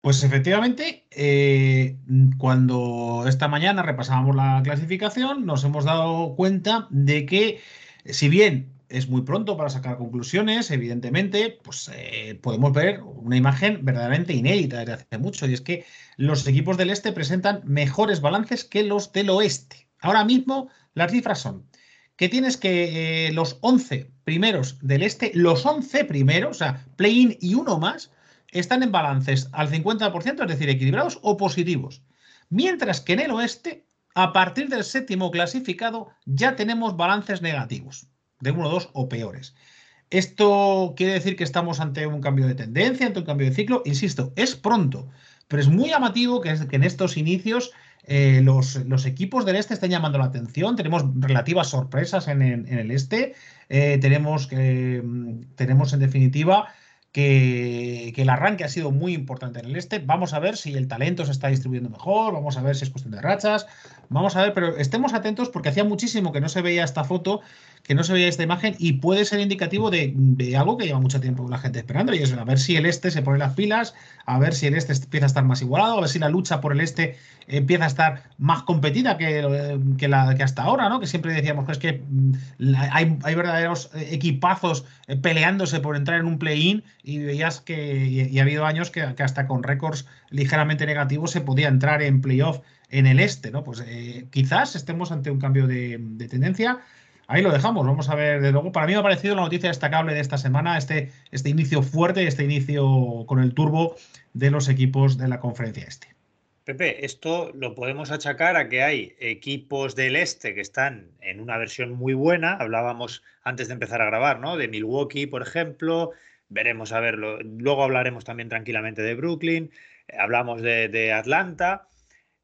Pues efectivamente, eh, cuando esta mañana repasábamos la clasificación, nos hemos dado cuenta de que, si bien es muy pronto para sacar conclusiones, evidentemente, pues eh, podemos ver una imagen verdaderamente inédita desde hace mucho, y es que los equipos del este presentan mejores balances que los del oeste. Ahora mismo las cifras son que tienes que eh, los 11 primeros del este, los 11 primeros, o sea, play-in y uno más, están en balances al 50%, es decir, equilibrados o positivos. Mientras que en el oeste, a partir del séptimo clasificado, ya tenemos balances negativos, de 1, 2 o peores. Esto quiere decir que estamos ante un cambio de tendencia, ante un cambio de ciclo. Insisto, es pronto, pero es muy llamativo que, en estos inicios eh, los, equipos del este estén llamando la atención. Tenemos relativas sorpresas en, el este. Eh, tenemos, mm, tenemos, en definitiva, que, el arranque ha sido muy importante en el este. Vamos a ver si el talento se está distribuyendo mejor, vamos a ver si es cuestión de rachas, vamos a ver, pero estemos atentos porque hacía muchísimo que no se veía esta foto que no se veía esta imagen y puede ser indicativo de, algo que lleva mucho tiempo la gente esperando y es a ver si el este se pone las pilas, a ver si el este empieza a estar más igualado, a ver si la lucha por el este empieza a estar más competida que, que, la, que hasta ahora, ¿no? Que siempre decíamos que es que mm, hay, hay verdaderos eh, equipazos eh, peleándose por entrar en un play-in y veías que y, ha habido años que, hasta con récords ligeramente negativos se podía entrar en playoff en el este, ¿no? Pues eh, quizás estemos ante un cambio de tendencia ahí lo dejamos. Vamos a ver, de luego, para mí me ha parecido la noticia destacable de esta semana, este, este inicio fuerte, este inicio con el turbo de los equipos de la conferencia este. Pepe, esto lo podemos achacar a que hay equipos del este que están en una versión muy buena. Hablábamos antes de empezar a grabar, ¿no? De Milwaukee, por ejemplo. Veremos a verlo. Luego hablaremos también tranquilamente de Brooklyn. Hablamos de, Atlanta.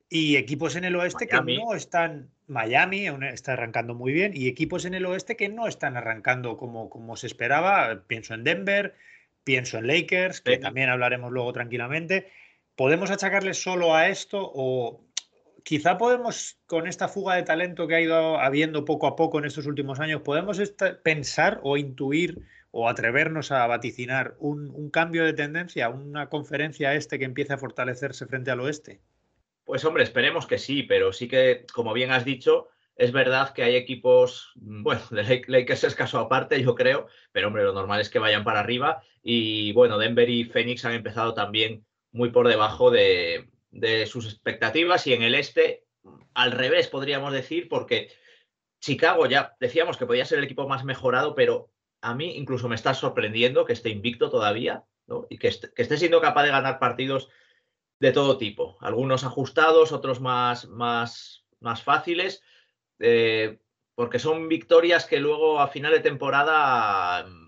Y equipos en el oeste que no están Miami está arrancando muy bien y equipos en el oeste que no están arrancando como, como se esperaba. Pienso en Denver, pienso en Lakers, que también hablaremos luego tranquilamente. ¿Podemos achacarles solo a esto o quizá podemos, con esta fuga de talento que ha ido habiendo poco a poco en estos últimos años, podemos pensar o intuir o atrevernos a vaticinar un, un cambio de tendencia, una conferencia este que empiece a fortalecerse frente al oeste? Pues hombre, esperemos que sí, pero sí que, como bien has dicho, es verdad que hay equipos, mm, bueno, (laughs) de Lakers es caso aparte, yo creo, pero hombre, lo normal es que vayan para arriba. Y bueno, Denver y Phoenix han empezado también muy por debajo de, sus expectativas y en el este, al revés, podríamos decir, porque Chicago ya decíamos que podía ser el equipo más mejorado, pero a mí incluso me está sorprendiendo que esté invicto todavía ¿no? y que que esté siendo capaz de ganar partidos de todo tipo, algunos ajustados, otros más, más, más fáciles, eh, porque son victorias que luego a final de temporada mm,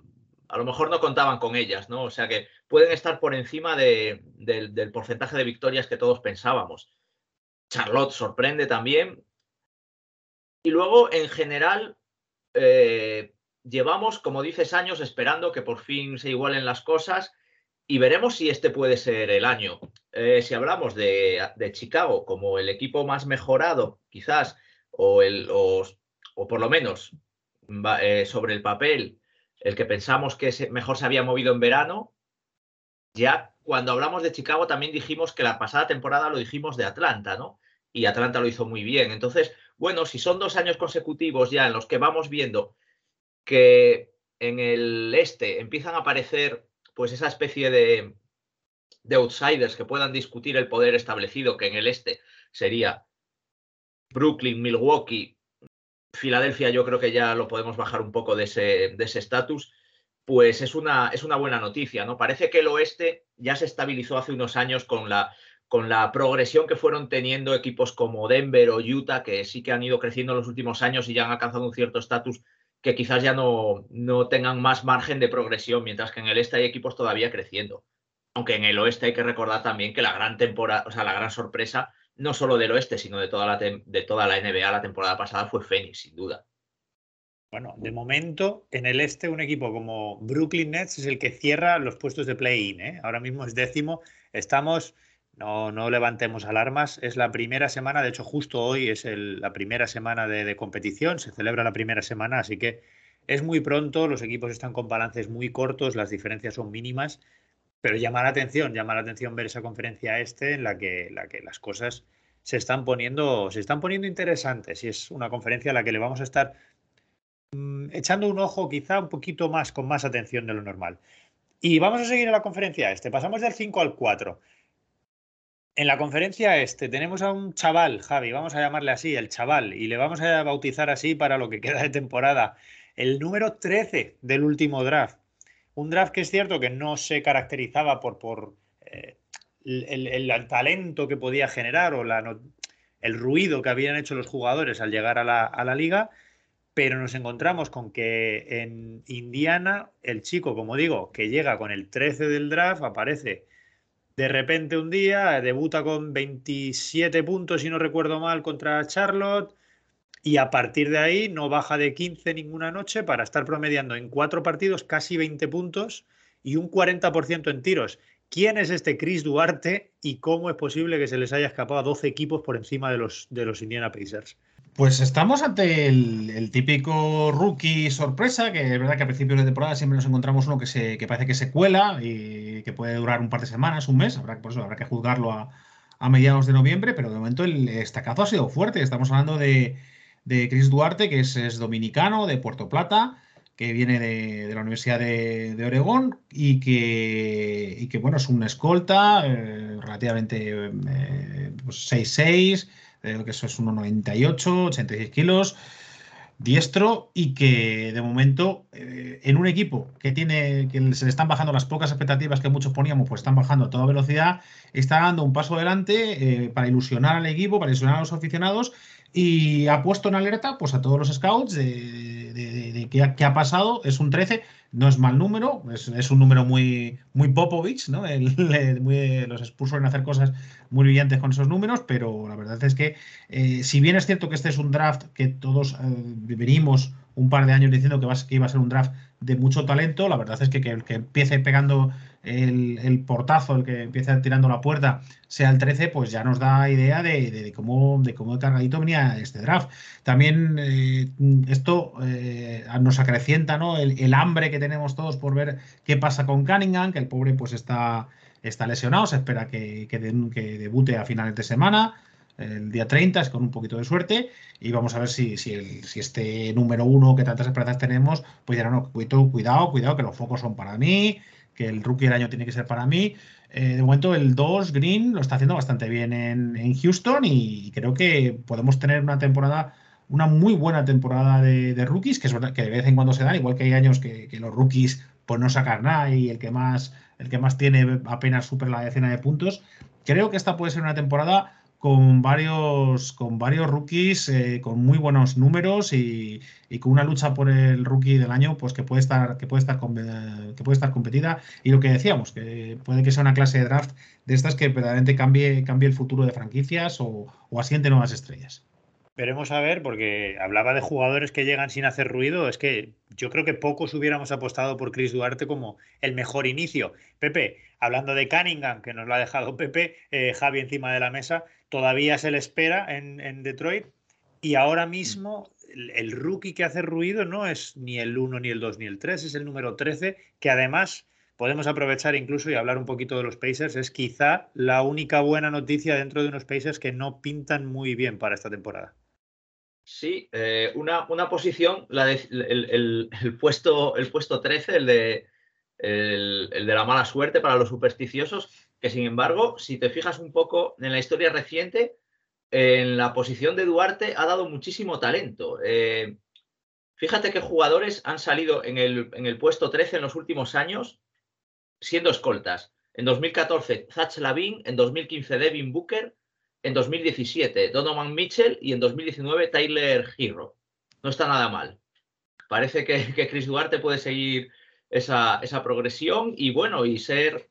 a lo mejor no contaban con ellas, ¿no? O sea que pueden estar por encima del porcentaje de victorias que todos pensábamos. Charlotte sorprende también. Y luego, en general, eh, llevamos, como dices, años esperando que por fin se igualen las cosas y veremos si este puede ser el año. Eh, si hablamos de, Chicago como el equipo más mejorado, quizás, o, el, o, por lo menos eh, sobre el papel, el que pensamos que mejor se había movido en verano, ya cuando hablamos de Chicago también dijimos que la pasada temporada lo dijimos de Atlanta, ¿no? Y Atlanta lo hizo muy bien. Entonces, bueno, si son dos años consecutivos ya en los que vamos viendo que en el este empiezan a aparecer pues esa especie de, outsiders que puedan discutir el poder establecido, que en el este sería Brooklyn, Milwaukee, Filadelfia yo creo que ya lo podemos bajar un poco de ese estatus, pues es una, es una buena noticia, ¿no? Parece que el oeste ya se estabilizó hace unos años con la, con la progresión que fueron teniendo equipos como Denver o Utah, que sí que han ido creciendo en los últimos años y ya han alcanzado un cierto estatus que quizás ya no, no tengan más margen de progresión, mientras que en el este hay equipos todavía creciendo. Aunque en el oeste hay que recordar también que la gran temporada, o sea, la gran sorpresa, no solo del oeste, sino de toda la, de toda la NBA la temporada pasada fue Phoenix, sin duda. Bueno, de momento, en el este, un equipo como Brooklyn Nets es el que cierra los puestos de play-in. ¿eh? Ahora mismo es décimo. Estamos, no, no levantemos alarmas, es la primera semana, de hecho, justo hoy es la primera semana de, competición, se celebra la primera semana, así que es muy pronto, los equipos están con balances muy cortos, las diferencias son mínimas, pero llama la atención, llama la atención ver esa conferencia este en la que, la que las cosas se están poniendo, se están poniendo interesantes y es una conferencia a la que le vamos a estar mm, echando un ojo quizá un poquito más, con más atención de lo normal. Y vamos a seguir en la conferencia este, pasamos del 5 al 4. En la conferencia este tenemos a un chaval, Javi, vamos a llamarle así, el chaval, y le vamos a bautizar así para lo que queda de temporada, el número 13 del último draft. Un draft que es cierto que no se caracterizaba por, por eh, el, talento que podía generar o el ruido que habían hecho los jugadores al llegar a la, a la liga, pero nos encontramos con que en Indiana el chico, como digo, que llega con el 13 del draft, aparece de repente un día, debuta con 27 puntos, si no recuerdo mal, contra Charlotte, y a partir de ahí no baja de 15 ninguna noche para estar promediando en cuatro partidos casi 20 puntos y un 40% en tiros. ¿Quién es este Chris Duarte y cómo es posible que se les haya escapado a 12 equipos por encima de los, de los Indiana Pacers? Pues estamos ante el, típico rookie sorpresa, que es verdad que a principios de temporada siempre nos encontramos uno que, se, que parece que se cuela y que puede durar un par de semanas, un mes, habrá, por eso habrá que juzgarlo a, a mediados de noviembre, pero de momento el estacazo ha sido fuerte. Estamos hablando de, de Chris Duarte, que es, dominicano, de Puerto Plata, que viene de, la Universidad de, de, Oregón y que, y que, bueno, es un escolta eh, relativamente eh, pues 6'6", eh, que eso es 1,98, 86 kilos, diestro y que de momento eh, en un equipo que tiene que se le están bajando las pocas expectativas que muchos poníamos, pues están bajando a toda velocidad, está dando un paso adelante para ilusionar al equipo, para ilusionar a los aficionados y ha puesto en alerta pues, a todos los scouts de, qué, ha, pasado. Es un 13, no es mal número, es, un número muy, muy Popovich, ¿no? los Spurs suelen hacer cosas muy brillantes con esos números, pero la verdad es que eh, si bien es cierto que este es un draft que todos eh, venimos un par de años diciendo que, que iba a ser un draft de mucho talento, la verdad es que, que que empiece pegando el, portazo, el que empieza tirando la puerta, sea el 13, pues ya nos da idea de, cómo, de cómo cargadito venía este draft. También eh, esto eh, nos acrecienta ¿no? El, hambre que tenemos todos por ver qué pasa con Cunningham, que el pobre pues está, está lesionado, se espera que, que, debute a finales de semana el día 30, es con un poquito de suerte, y vamos a ver si, si, este número uno que tantas esperanzas tenemos, pues ya no, cuidado, cuidado, que los focos son para mí, que el rookie del año tiene que ser para mí. Eh, de momento el 2 Green lo está haciendo bastante bien en, Houston y creo que podemos tener una temporada, una muy buena temporada de, rookies, que es que de vez en cuando se dan, igual que hay años que, los rookies pues no sacan nada y el que más, el que más tiene apenas supera la decena de puntos. Creo que esta puede ser una temporada con varios, con varios rookies eh, con muy buenos números y, con una lucha por el rookie del año pues que puede estar que puede estar que puede estar competida y lo que decíamos que puede que sea una clase de draft de estas que verdaderamente cambie cambie el futuro de franquicias o, o asiente nuevas estrellas. Veremos a ver, porque hablaba de jugadores que llegan sin hacer ruido. Es que yo creo que pocos hubiéramos apostado por Chris Duarte como el mejor inicio. Pepe, hablando de Cunningham, que nos lo ha dejado Pepe, eh, Javi encima de la mesa, todavía se le espera en, Detroit. Y ahora mismo el, rookie que hace ruido no es ni el 1, ni el 2, ni el 3, es el número 13, que además podemos aprovechar incluso y hablar un poquito de los Pacers. Es quizá la única buena noticia dentro de unos Pacers que no pintan muy bien para esta temporada. Sí, eh, una, una, posición, la el, puesto, el puesto 13, el de, el, de la mala suerte para los supersticiosos, que sin embargo, si te fijas un poco en la historia reciente, en la posición de Duarte ha dado muchísimo talento. Eh, fíjate que jugadores han salido en el, en el, puesto 13 en los últimos años siendo escoltas. En 2014, Zach Lavin, en 2015, Devin Booker, en 2017, Donovan Mitchell y en 2019, Tyler Hero. No está nada mal. Parece que, que Chris Duarte puede seguir esa, esa progresión y bueno, y ser,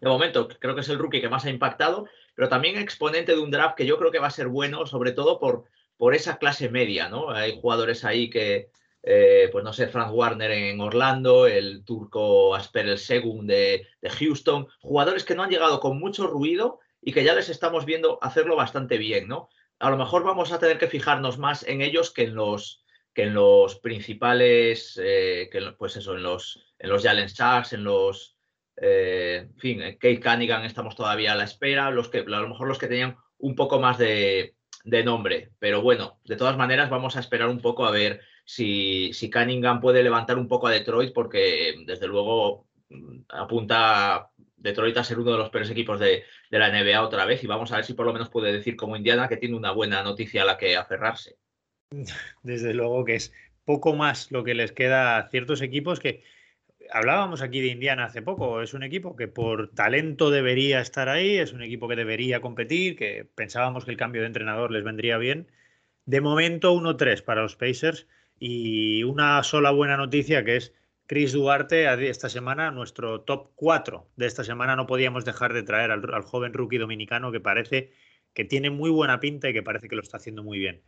de momento, creo que es el rookie que más ha impactado, pero también exponente de un draft que yo creo que va a ser bueno, sobre todo por, por esa clase media, ¿no? Hay jugadores ahí que, eh, pues no sé, Frank Warner en Orlando, el turco Asper el Segun de, de, Houston, jugadores que no han llegado con mucho ruido y que ya les estamos viendo hacerlo bastante bien, ¿no? A lo mejor vamos a tener que fijarnos más en ellos que en los, que en los principales, eh, que pues eso, en los, en los Jalen Sharks, en los, eh, en fin, Kate Cunningham estamos todavía a la espera, los que, a lo mejor los que tenían un poco más de, nombre, pero bueno, de todas maneras vamos a esperar un poco a ver si, si Cunningham puede levantar un poco a Detroit, porque desde luego apunta Detroit a ser uno de los peores equipos de, de, la NBA otra vez y vamos a ver si por lo menos puede decir como Indiana que tiene una buena noticia a la que aferrarse. (laughs) Desde luego que es poco más lo que les queda a ciertos equipos que hablábamos aquí de Indiana hace poco, es un equipo que por talento debería estar ahí, es un equipo que debería competir, que pensábamos que el cambio de entrenador les vendría bien. De momento 1-3 para los Pacers y una sola buena noticia que es Chris Duarte esta semana, nuestro top 4 de esta semana. No podíamos dejar de traer al, al, joven rookie dominicano que parece que tiene muy buena pinta y que parece que lo está haciendo muy bien.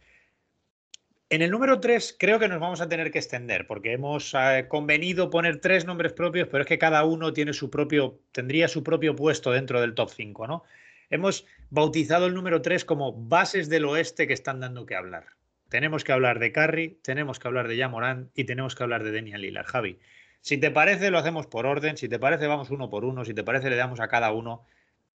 En el número 3 creo que nos vamos a tener que extender porque hemos eh, convenido poner tres nombres propios, pero es que cada uno tiene su propio, tendría su propio puesto dentro del top 5, ¿no? Hemos bautizado el número 3 como bases del oeste que están dando que hablar. Tenemos que hablar de Curry, tenemos que hablar de Yamorán y tenemos que hablar de Daniel Lillard. Javi, si te parece, lo hacemos por orden. Si te parece, vamos uno por uno. Si te parece, le damos a cada uno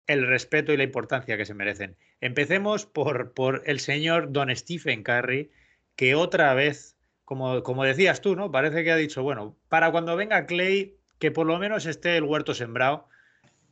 el respeto y la importancia que se merecen. Empecemos por, por el señor Don Stephen Curry, que otra vez, como, como decías tú, ¿no? Parece que ha dicho, bueno, para cuando venga Clay, que por lo menos esté el huerto sembrado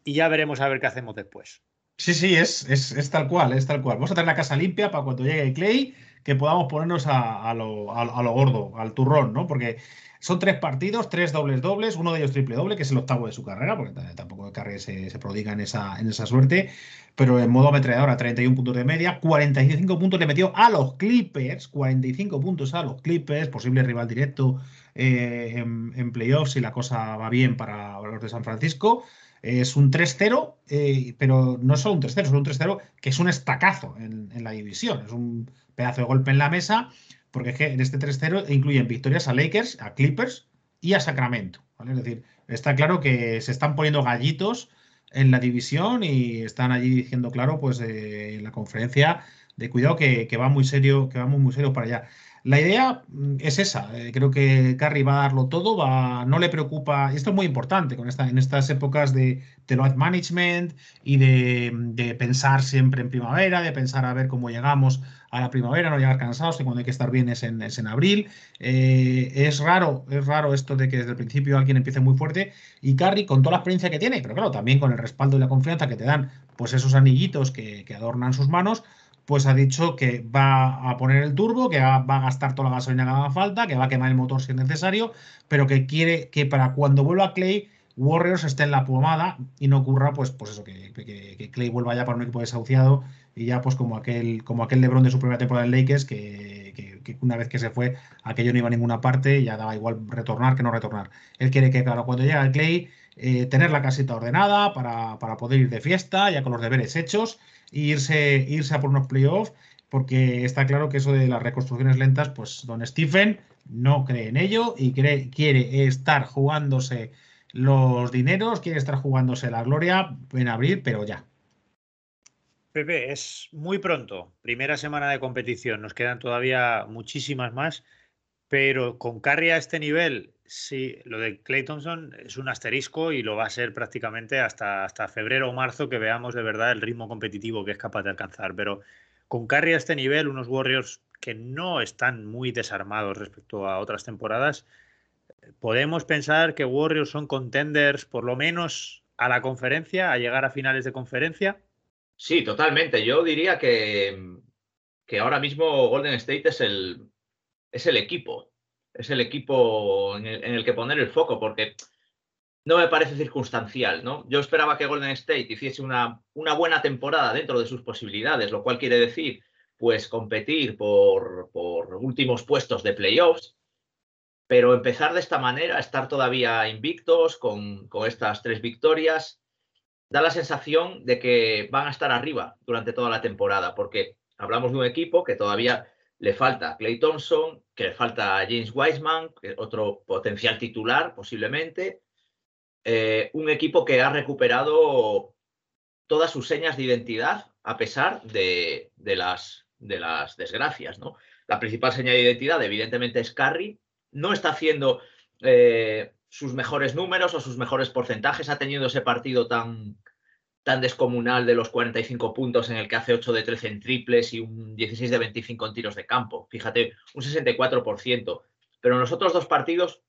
y ya veremos a ver qué hacemos después. Sí, sí, es, es, es tal cual, es tal cual. Vamos a tener la casa limpia para cuando llegue Clay que podamos ponernos a, lo, gordo, al turrón, ¿no? Porque son tres partidos, tres dobles dobles, uno de ellos triple doble, que es el octavo de su carrera, porque tampoco Carrey se, se prodiga en esa, en esa suerte, pero en modo ametralladora, 31 puntos de media, 45 puntos le metió a los Clippers, 45 puntos a los Clippers, posible rival directo eh, en, en, playoffs si la cosa va bien para los de San Francisco. Es un 3-0, eh, pero no solo un 3-0, es un 3-0 que es un estacazo en, en la división, es un pedazo de golpe en la mesa, porque es que en este 3-0 incluyen victorias a Lakers, a Clippers y a Sacramento. ¿vale? Es decir, está claro que se están poniendo gallitos en la división y están allí diciendo claro, pues eh, en la conferencia de cuidado que, que, va muy serio, que vamos muy serio para allá. La idea mm, es esa. Eh, creo que Curry va a darlo todo, va, no le preocupa. Esto es muy importante con esta, en estas épocas de, de load management y de, de, pensar siempre en primavera, de pensar a ver cómo llegamos a la primavera, no llegar cansados, que cuando hay que estar bien es en, abril. Eh, es raro, es raro esto de que desde el principio alguien empiece muy fuerte. Y Curry, con toda la experiencia que tiene, pero claro, también con el respaldo y la confianza que te dan, pues esos anillitos que adornan sus manos, pues ha dicho que va a poner el turbo, que va, a gastar toda la gasolina que haga falta, que va a quemar el motor si es necesario, pero que quiere que para cuando vuelva Clay, Warriors esté en la pomada y no ocurra, pues, pues eso, que, que, Clay vuelva ya para un equipo desahuciado y ya pues como aquel, como aquel Lebron de su primera temporada en Lakers, que, una vez que se fue, aquello no iba a ninguna parte y ya daba igual retornar que no retornar. Él quiere que, claro, cuando llega Clay, eh, tener la casita ordenada para, para poder ir de fiesta, ya con los deberes hechos irse, irse a por unos playoffs, porque está claro que eso de las reconstrucciones lentas, pues don Stephen no cree en ello y quiere estar jugándose los dineros, quiere estar jugándose la gloria en abril, pero ya. Pepe, es muy pronto, primera semana de competición, nos quedan todavía muchísimas más, pero con Carry a este nivel Sí, lo de Clay Thompson es un asterisco y lo va a ser prácticamente hasta, hasta febrero o marzo que veamos de verdad el ritmo competitivo que es capaz de alcanzar. Pero con Curry a este nivel, unos Warriors que no están muy desarmados respecto a otras temporadas, podemos pensar que Warriors son contenders por lo menos a la conferencia, a llegar a finales de conferencia. Sí, totalmente. Yo diría que, que ahora mismo Golden State es el, es el equipo, es el equipo en el, que poner el foco, porque no me parece circunstancial, ¿no? Yo esperaba que Golden State hiciese una, una buena temporada dentro de sus posibilidades, lo cual quiere decir, pues, competir por, por últimos puestos de playoffs, pero empezar de esta manera, estar todavía invictos con, con estas tres victorias, da la sensación de que van a estar arriba durante toda la temporada, porque hablamos de un equipo que todavía le falta Clay Thompson, que le falta James Wiseman, otro potencial titular posiblemente, eh, un equipo que ha recuperado todas sus señas de identidad a pesar de, las, de las, desgracias. ¿no? La principal seña de identidad evidentemente es Curry, no está haciendo eh, sus mejores números o sus mejores porcentajes, ha tenido ese partido tan, tan descomunal de los 45 puntos en el que hace 8 de 13 en triples y un 16 de 25 en tiros de campo. Fíjate, un 64%. Pero en los otros dos partidos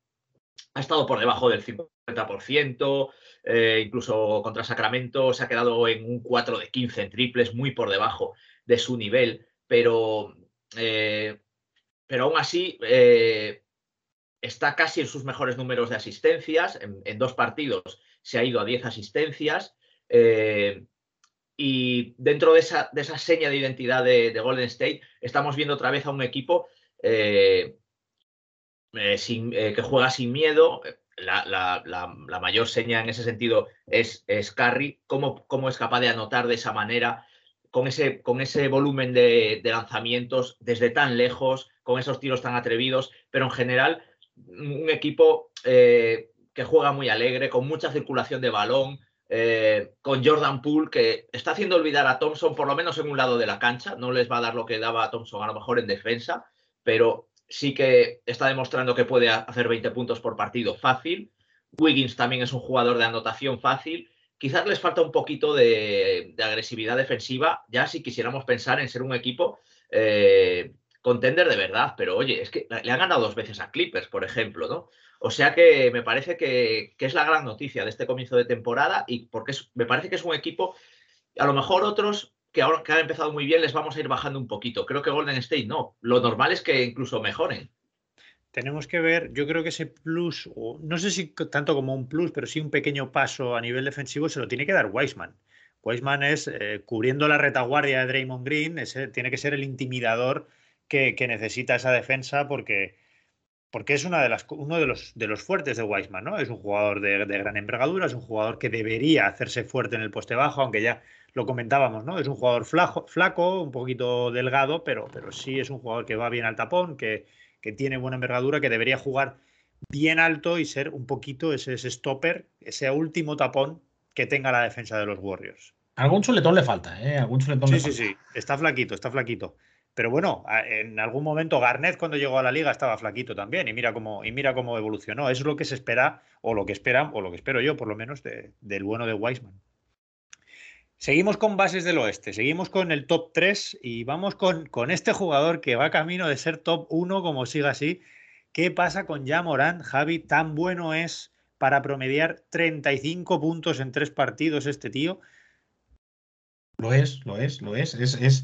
ha estado por debajo del 50%, eh, incluso contra Sacramento se ha quedado en un 4 de 15 en triples, muy por debajo de su nivel, pero, eh, pero aún así eh, está casi en sus mejores números de asistencias, en, dos partidos se ha ido a 10 asistencias. Y dentro de esa, de esa, seña de identidad de, Golden State, estamos viendo otra vez a un equipo eh, eh, que juega sin miedo. La, mayor seña en ese sentido es, es Curry, cómo, cómo, es capaz de anotar de esa manera, con ese, con ese volumen de, lanzamientos desde tan lejos, con esos tiros tan atrevidos, pero en general un equipo eh, que juega muy alegre, con mucha circulación de balón, con Jordan Poole, que está haciendo olvidar a Thompson, por lo menos en un lado de la cancha, no les va a dar lo que daba a Thompson a lo mejor en defensa, pero sí que está demostrando que puede hacer 20 puntos por partido fácil. Wiggins también es un jugador de anotación fácil. Quizás les falta un poquito de, agresividad defensiva, ya si quisiéramos pensar en ser un equipo eh, contender de verdad. Pero oye, es que le han ganado dos veces a Clippers, por ejemplo, ¿no? O sea que me parece que, es la gran noticia de este comienzo de temporada y porque me parece que es un equipo, a lo mejor otros que ahora que han empezado muy bien les vamos a ir bajando un poquito. Creo que Golden State no. Lo normal es que incluso mejoren. Tenemos que ver, yo creo que ese plus, no sé si tanto como un plus, pero sí un pequeño paso a nivel defensivo se lo tiene que dar Wiseman. Wiseman es eh, cubriendo la retaguardia de Draymond Green, ese, tiene que ser el intimidador que, necesita esa defensa porque, porque es una de las, uno de los, de los fuertes de Wiseman, ¿no? Es un jugador de, de gran envergadura, es un jugador que debería hacerse fuerte en el poste bajo, aunque ya lo comentábamos, ¿no? Es un jugador flaco, flaco un poquito delgado, pero, pero sí es un jugador que va bien al tapón, que, que tiene buena envergadura, que debería jugar bien alto y ser un poquito ese, stopper, ese último tapón que tenga la defensa de los Warriors. Algún chuletón le falta, ¿eh? Algún chuletón sí, le sí, falta. sí, está flaquito, está flaquito. Pero bueno, en algún momento Garnett cuando llegó a la liga estaba flaquito también y mira cómo, y mira cómo evolucionó. Es lo que se espera, o lo que espera, o lo que espero yo por lo menos, del bueno de Wiseman. Seguimos con bases del oeste, seguimos con el top 3 y vamos con, con este jugador que va camino de ser top 1 como siga así. ¿Qué pasa con Morán, Javi, tan bueno es para promediar 35 puntos en tres partidos este tío. Lo es, lo es, lo es. Es, es,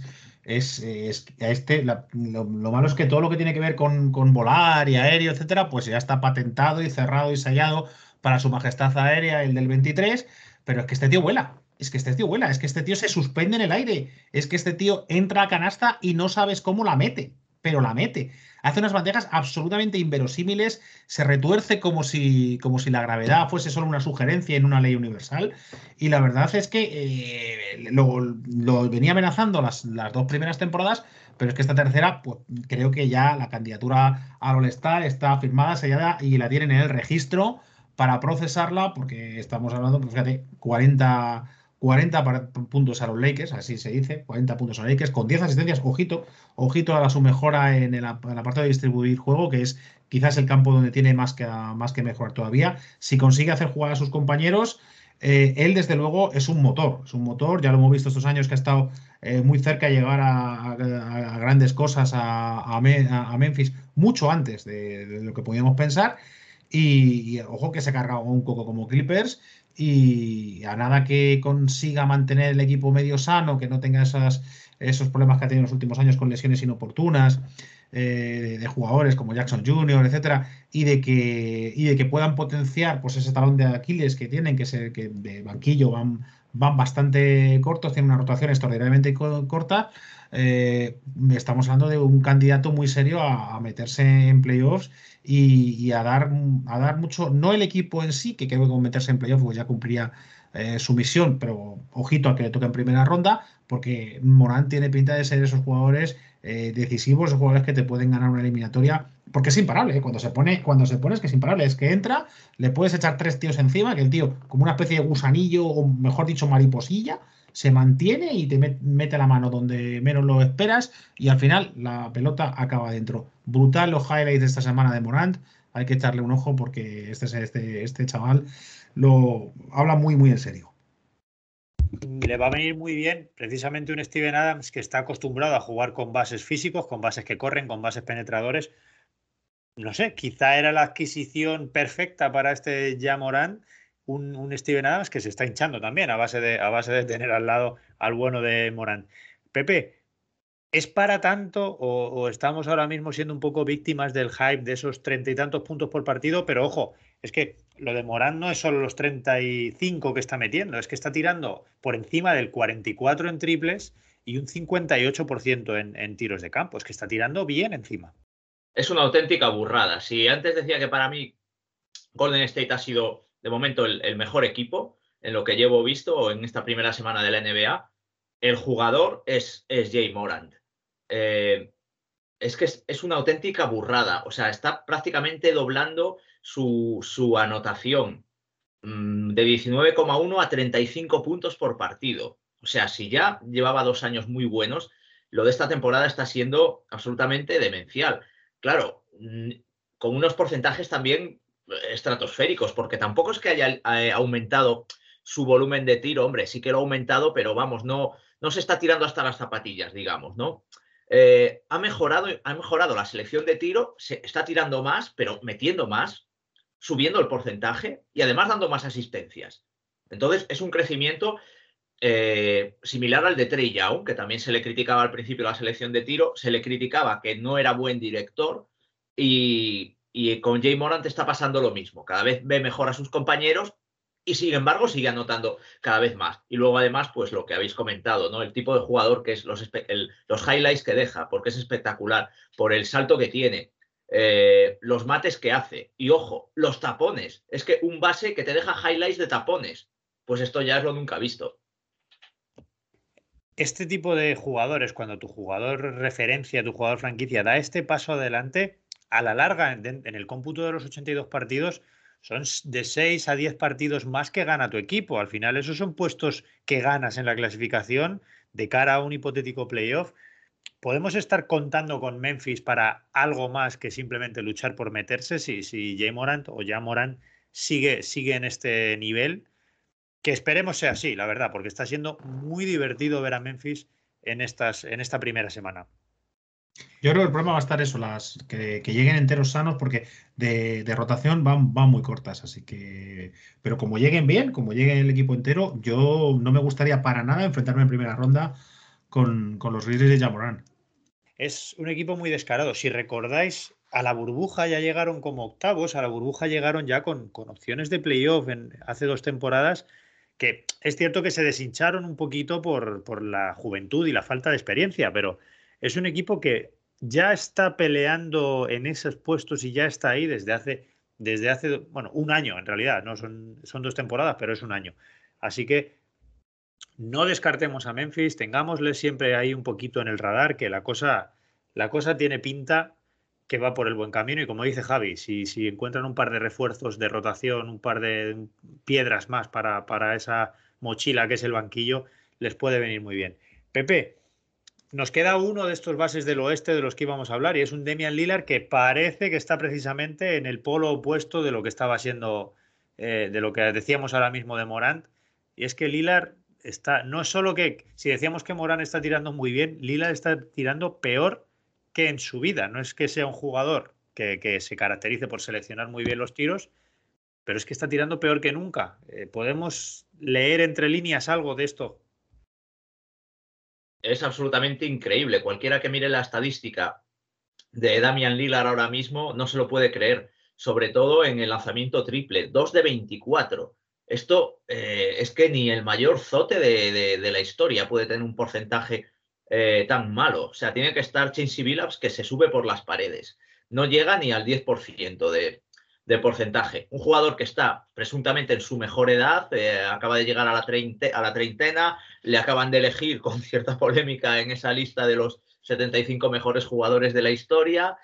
es, este, lo, malo es que todo lo que tiene que ver con, con, volar y aéreo, etcétera, pues ya está patentado y cerrado y sellado para su majestad aérea, el del 23, pero es que este tío vuela es que este tío vuela, es que este tío se suspende en el aire, es que este tío entra a canasta y no sabes cómo la mete, pero la mete. Hace unas bandejas absolutamente inverosímiles, se retuerce como si, como si la gravedad fuese solo una sugerencia en una ley universal. Y la verdad es que eh, lo, venía amenazando las, las, dos primeras temporadas, pero es que esta tercera, pues creo que ya la candidatura al All-Star está firmada, sellada y la tienen en el registro para procesarla, porque estamos hablando, pues fíjate, 40 40 puntos a los Lakers, así se dice, 40 puntos a los Lakers, con 10 asistencias, ojito, ojito a su mejora en, el, parte de distribuir juego, que es quizás el campo donde tiene más que, más que mejorar todavía. Si consigue hacer jugar a sus compañeros, eh, él desde luego es un motor, es un motor, ya lo hemos visto estos años que ha estado eh, muy cerca de llegar a, grandes cosas a, Memphis mucho antes de, lo que podíamos pensar. Y, ojo que se carga un coco como Clippers y a nada que consiga mantener el equipo medio sano, que no tenga esas, esos problemas que ha tenido en los últimos años con lesiones inoportunas eh, de jugadores como Jackson Jr., etcétera, y de que, y de que puedan potenciar pues, ese talón de Aquiles que tienen, que, se, que de banquillo van, van bastante cortos, tienen una rotación extraordinariamente corta. Eh, estamos hablando de un candidato muy serio a, meterse en playoffs y, a, dar, a dar mucho, no el equipo en sí, que creo que meterse en playoffs pues ya cumplía eh, su misión, pero ojito a que le toque en primera ronda, porque Morán tiene pinta de ser esos jugadores eh, decisivos, esos jugadores que te pueden ganar una eliminatoria, porque es imparable, cuando se pone, cuando se pone es que es imparable, es que entra, le puedes echar tres tíos encima, que el tío, como una especie de gusanillo, o mejor dicho, mariposilla, se mantiene y te mete la mano donde menos lo esperas y al final la pelota acaba dentro. Brutal los highlights de esta semana de Morant. Hay que echarle un ojo porque este, este, este chaval lo habla muy, muy en serio. Le va a venir muy bien precisamente un Steven Adams que está acostumbrado a jugar con bases físicos, con bases que corren, con bases penetradores. No sé, quizá era la adquisición perfecta para este Morant un, Steven Adams que se está hinchando también a base, de, a base de tener al lado al bueno de Morán. Pepe, ¿es para tanto o, estamos ahora mismo siendo un poco víctimas del hype de esos treinta y tantos puntos por partido? Pero ojo, es que lo de Morán no es solo los 35 que está metiendo, es que está tirando por encima del 44 en triples y un 58% en, en tiros de campo. Es que está tirando bien encima. Es una auténtica burrada. Si antes decía que para mí Golden State ha sido de momento el, mejor equipo en lo que llevo visto en esta primera semana de la NBA. El jugador es, Jay Morant. Eh, es que es, una auténtica burrada. O sea, está prácticamente doblando su, su anotación mm, de 19,1 a 35 puntos por partido. O sea, si ya llevaba dos años muy buenos, lo de esta temporada está siendo absolutamente demencial. Claro, mm, con unos porcentajes también estratosféricos, porque tampoco es que haya eh, aumentado su volumen de tiro, hombre, sí que lo ha aumentado, pero vamos, no, no se está tirando hasta las zapatillas, digamos, ¿no? Eh, ha, mejorado, ha mejorado la selección de tiro, se está tirando más, pero metiendo más, subiendo el porcentaje y además dando más asistencias. Entonces, es un crecimiento eh, similar al de Trey Young, que también se le criticaba al principio la selección de tiro, se le criticaba que no era buen director y, y con Jay Morant está pasando lo mismo. Cada vez ve mejor a sus compañeros y sin embargo sigue anotando cada vez más. Y luego además, pues lo que habéis comentado, ¿no? El tipo de jugador que es los, los highlights que deja, porque es espectacular, por el salto que tiene, eh, los mates que hace. Y ojo, los tapones. Es que un base que te deja highlights de tapones. Pues esto ya es lo nunca visto. Este tipo de jugadores, cuando tu jugador referencia, tu jugador franquicia, da este paso adelante, a la larga, en, el cómputo de los 82 partidos, son de 6 a 10 partidos más que gana tu equipo. Al final, esos son puestos que ganas en la clasificación de cara a un hipotético playoff. ¿Podemos estar contando con Memphis para algo más que simplemente luchar por meterse si, si Jay Morant o ya Morant sigue, sigue en este nivel? Que esperemos sea así, la verdad, porque está siendo muy divertido ver a Memphis en, estas, en esta primera semana. Yo creo que el problema va a estar eso, las que, lleguen enteros sanos, porque de, rotación van, muy cortas. Así que. Pero como lleguen bien, como llegue el equipo entero, yo no me gustaría para nada enfrentarme en primera ronda con, los Grizzlies de Jamorán. Es un equipo muy descarado. Si recordáis, a la burbuja ya llegaron como octavos, a la burbuja llegaron ya con, con opciones de playoff en, hace dos temporadas que es cierto que se deshincharon un poquito por, por la juventud y la falta de experiencia, pero es un equipo que ya está peleando en esos puestos y ya está ahí desde hace, desde hace bueno, un año en realidad, no son, son dos temporadas, pero es un año. Así que no descartemos a Memphis, tengámosle siempre ahí un poquito en el radar, que la cosa, la cosa tiene pinta que va por el buen camino y como dice Javi, si, si encuentran un par de refuerzos de rotación, un par de piedras más para, para esa mochila que es el banquillo, les puede venir muy bien. Pepe, nos queda uno de estos bases del oeste de los que íbamos a hablar y es un Demian Lillard que parece que está precisamente en el polo opuesto de lo que estaba siendo, eh, de lo que decíamos ahora mismo de Morant. Y es que Lillard está, no es solo que, si decíamos que Morant está tirando muy bien, Lillard está tirando peor que en su vida. No es que sea un jugador que, que se caracterice por seleccionar muy bien los tiros, pero es que está tirando peor que nunca. Eh, ¿Podemos leer entre líneas algo de esto? Es absolutamente increíble. Cualquiera que mire la estadística de Damian Lillard ahora mismo no se lo puede creer, sobre todo en el lanzamiento triple, 2 de 24. Esto eh, es que ni el mayor zote de, la historia puede tener un porcentaje eh, tan malo. O sea, tiene que estar Chainsy Billups que se sube por las paredes. No llega ni al 10% de, de porcentaje. Un jugador que está presuntamente en su mejor edad, eh, acaba de llegar a la, a la treintena, le acaban de elegir con (laughs) cierta polémica en esa lista de los 75 mejores jugadores de la historia.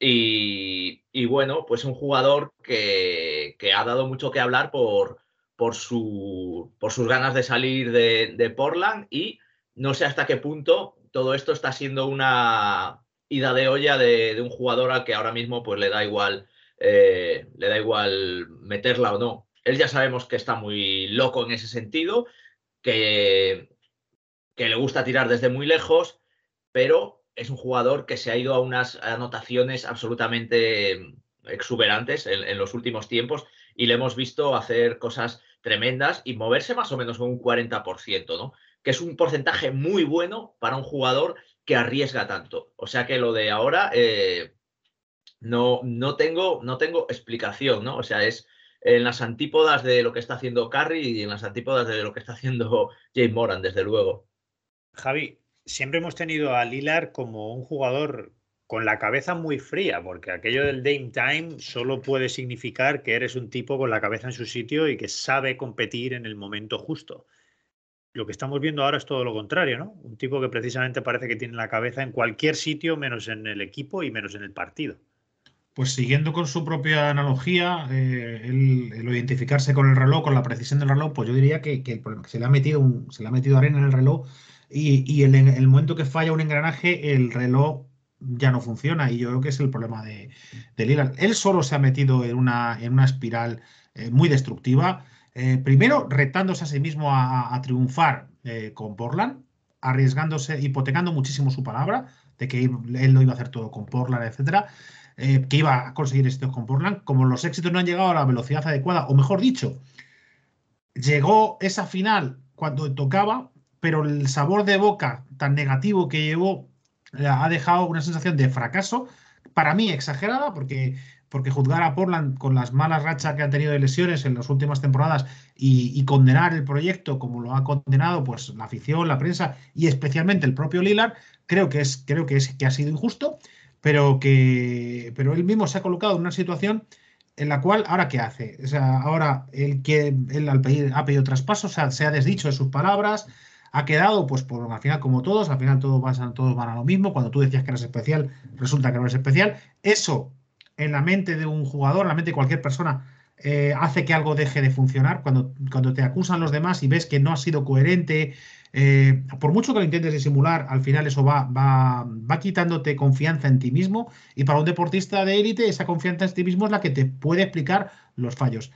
Y, bueno, pues un jugador que, ha dado mucho que hablar por, por, su, por sus ganas de salir de, Portland y no sé hasta qué punto todo esto está siendo una ida de olla de, de un jugador al que ahora mismo pues le da igual eh, le da igual meterla o no. Él ya sabemos que está muy loco en ese sentido, que, que le gusta tirar desde muy lejos, pero es un jugador que se ha ido a unas anotaciones absolutamente exuberantes en, los últimos tiempos y le hemos visto hacer cosas tremendas y moverse más o menos con un 40%, ¿no? Que es un porcentaje muy bueno para un jugador que arriesga tanto. O sea que lo de ahora eh, no, no, tengo, no tengo explicación, ¿no? O sea, es en las antípodas de lo que está haciendo Carry y en las antípodas de lo que está haciendo (laughs) James Moran, desde luego. Javi, siempre hemos tenido a Lilar como un jugador con la cabeza muy fría, porque aquello del Dame Time solo puede significar que eres un tipo con la cabeza en su sitio y que sabe competir en el momento justo. Lo que estamos viendo ahora es todo lo contrario, ¿no? Un tipo que precisamente parece que tiene la cabeza en cualquier sitio menos en el equipo y menos en el partido. Pues siguiendo con su propia analogía, eh, el, identificarse con el reloj, con la precisión del reloj, pues yo diría que, que, se le ha metido un, se le ha metido arena en el reloj y, y el, momento que falla un engranaje, el reloj ya no funciona y yo creo que es el problema de, de Él solo se ha metido en una, en una espiral eh, muy destructiva. Eh, primero, retándose a sí mismo a, a triunfar con Portland, arriesgándose, hipotecando muchísimo su palabra de que él lo iba a hacer todo con Portland, etcétera. Eh, que iba a conseguir éxitos con Portland, como los éxitos no han llegado a la velocidad adecuada, o mejor dicho, llegó esa final cuando tocaba, pero el sabor de boca tan negativo que llevó eh, ha dejado una sensación de fracaso, para mí exagerada, porque, porque juzgar a Portland con las malas rachas que han tenido de lesiones en las últimas temporadas y, condenar el proyecto como lo ha condenado pues la afición, la prensa y especialmente el propio Lillard, creo que es, creo que es que ha sido injusto pero que pero él mismo se ha colocado en una situación en la cual, ¿ahora qué hace? O sea, ahora él, que, él al pedir, ha pedido traspaso, o sea, se ha desdicho de sus palabras, ha quedado, pues, por, al final, como todos, al final todos van, todos van a lo mismo. Cuando tú decías que eras especial, resulta que no eres especial. Eso, en la mente de un jugador, en la mente de cualquier persona, eh, hace que algo deje de funcionar. Cuando, cuando te acusan los demás y ves que no has sido coherente, eh, por mucho que lo intentes disimular, al final eso va, va, va, quitándote confianza en ti mismo y para un deportista de élite esa confianza en ti mismo es la que te puede explicar los fallos.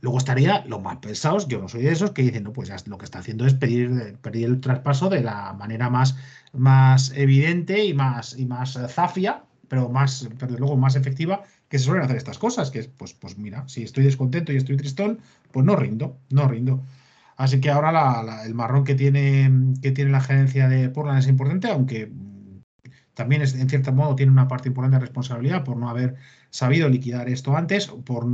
Luego estaría los más pensados, yo no soy de esos, que dicen, no, pues lo que está haciendo es pedir, pedir el traspaso de la manera más, más evidente y más, y más zafia, pero más, pero luego más efectiva, que se suelen hacer estas cosas, que es, pues, pues mira, si estoy descontento y estoy tristón, pues no rindo, no rindo. Así que ahora el marrón que tiene, que tiene la gerencia de Portland es importante, aunque también es, en cierto modo tiene una parte importante de responsabilidad por no haber sabido liquidar esto antes. Por,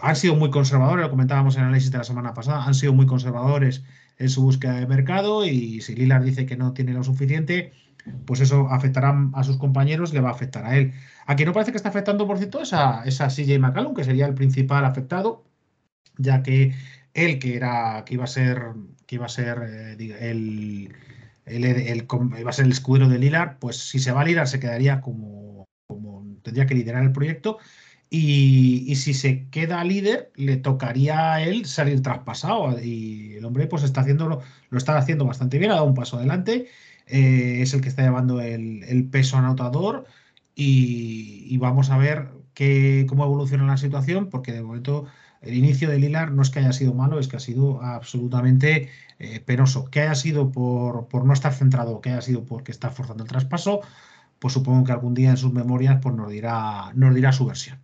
han sido muy conservadores, lo comentábamos en el análisis de la semana pasada, han sido muy conservadores en su búsqueda de mercado y si Lillard dice que no tiene lo suficiente, pues eso afectará a sus compañeros, le va a afectar a él. Aquí no parece que está afectando, por cierto, esa, esa CJ McCallum, que sería el principal afectado, ya que él que era que iba a ser que iba a ser eh, el, iba a ser el escudero de Lilar, pues si se va a Lilar se quedaría como, tendría que liderar el proyecto. Y, si se queda líder le tocaría a él salir traspasado. Y el hombre pues está haciéndolo lo está haciendo bastante bien ha dado un paso adelante. Eh, es el que está llevando el, peso anotador y, vamos a ver qué, cómo evoluciona la situación porque de momento el inicio de Lilar no es que haya sido malo, es que ha sido absolutamente eh, penoso. Que haya sido por, por, no estar centrado, que haya sido porque está forzando el traspaso, pues supongo que algún día en sus memorias pues nos, dirá, nos dirá su versión.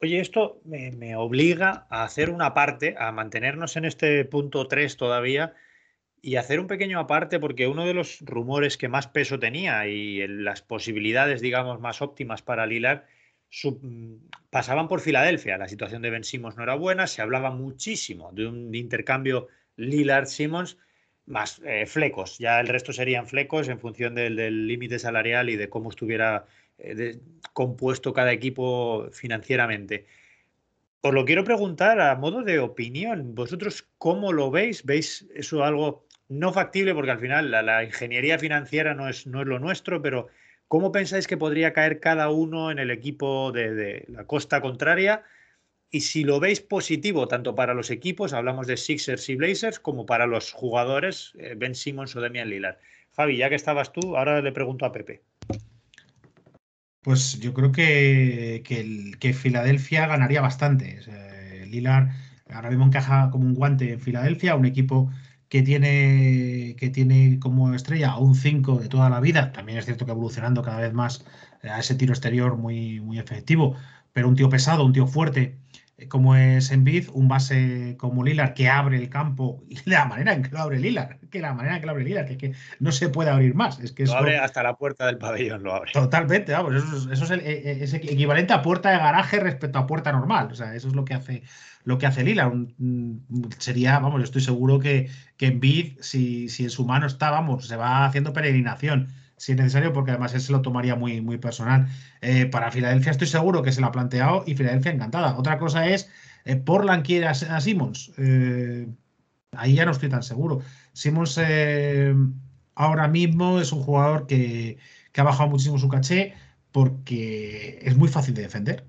Oye, esto me, obliga a hacer una parte, a mantenernos en este punto 3 todavía y hacer un pequeño aparte porque uno de los rumores que más peso tenía y las posibilidades, digamos, más óptimas para Lillard mm, pasaban por Filadelfia. La situación de Ben Simmons no era buena, se hablaba muchísimo de un intercambio Lillard-Simmons más eh, flecos. Ya el resto serían flecos en función del límite salarial y de cómo estuviera eh, compuesto cada equipo financieramente. Os lo quiero preguntar a modo de opinión. ¿Vosotros cómo lo veis? ¿Veis eso algo no factible? Porque al final la, ingeniería financiera no es, no es, lo nuestro, pero ¿cómo pensáis que podría caer cada uno en el equipo de, la costa contraria? Y si lo veis positivo, tanto para los equipos, hablamos de Sixers y Blazers, como para los jugadores, eh, Ben Simmons o Demian Lillard. Javi, ya que estabas tú, ahora le pregunto a Pepe. Pues yo creo que, que, Filadelfia ganaría bastante. Lilar ahora mismo encaja como un guante en Filadelfia, un equipo que tiene, que tiene como estrella a un 5 de toda la vida. También es cierto que evolucionando cada vez más a ese tiro exterior muy, muy efectivo, pero un tío pesado, un tío fuerte, eh, como es Envid, un base como Lilar que abre el campo (laughs) y la manera en que lo abre Lilar, que la manera en que lo abre Lilar, que, que no se puede abrir más. Es que lo abre hasta la puerta del pabellón, lo abre. Totalmente, vamos, eso, es, el, e, e, equivalente a puerta de garaje respecto a puerta normal. O sea, eso es lo que hace lo que hace Lilar. sería, vamos, yo estoy seguro que, que Envid, si, si en su mano está, vamos, se va haciendo peregrinación si es necesario, porque además él se lo tomaría muy, muy personal. Eh, para Filadelfia estoy seguro que se lo ha planteado y Filadelfia encantada. Otra cosa es, eh, Portland quiere a, Simmons. Eh, ahí ya no estoy tan seguro. Simmons ahora mismo es un jugador que, ha bajado muchísimo su caché porque es muy fácil de defender.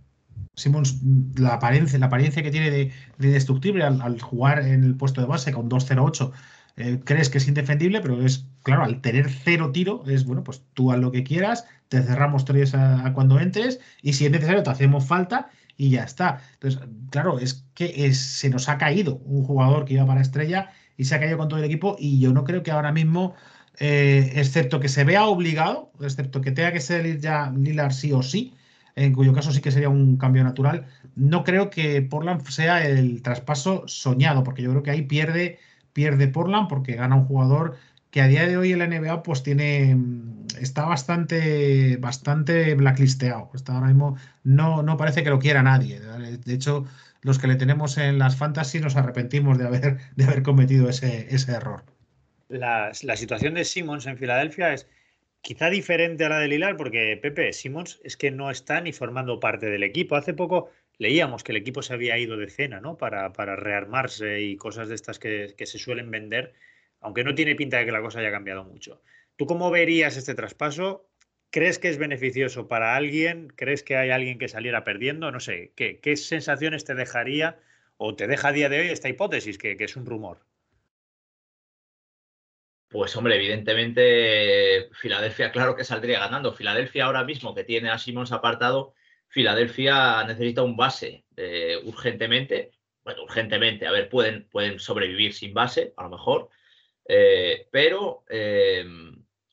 Simmons, la apariencia, la apariencia que tiene de, destructible al, al, jugar en el puesto de base con 2-0-8 eh, crees que es indefendible, pero es, claro, al tener cero tiro, es, bueno, pues tú haz lo que quieras, te cerramos tres a, cuando entres y si es necesario te hacemos falta y ya está. Entonces, claro, es que se nos ha caído un jugador que iba para estrella y se ha caído con todo el equipo y yo no creo que ahora mismo, eh, excepto que se vea obligado, excepto que tenga que ser ya Lilar sí o sí, en cuyo caso sí que sería un cambio natural, no creo que Portland sea el traspaso soñado, porque yo creo que ahí pierde pierde Portland porque gana un jugador que a día de hoy en la NBA pues tiene mm, está bastante bastante blacklisteado. Está ahora mismo no, no parece que lo quiera nadie. De hecho, los que le tenemos en las fantasy nos arrepentimos de haber, de haber cometido ese, ese error. La, la, situación de Simmons en Filadelfia es quizá diferente a la de Lilar porque Pepe Simmons es que no está ni formando parte del equipo. Hace poco leíamos que el equipo se había ido de cena, ¿no? Para, para rearmarse y cosas de estas que, se suelen vender, aunque no tiene pinta de que la cosa haya cambiado mucho. ¿Tú cómo verías este traspaso? ¿Crees que es beneficioso para alguien? ¿Crees que hay alguien que saliera perdiendo? No sé, ¿qué, qué sensaciones te dejaría o te deja a día de hoy esta hipótesis, que, que es un rumor? Pues hombre, evidentemente Filadelfia claro que saldría ganando. Filadelfia ahora mismo que tiene a Simons apartado, Filadelfia necesita un base eh, urgentemente. Bueno, urgentemente, a ver, pueden, pueden sobrevivir sin base, a lo mejor, eh, pero eh,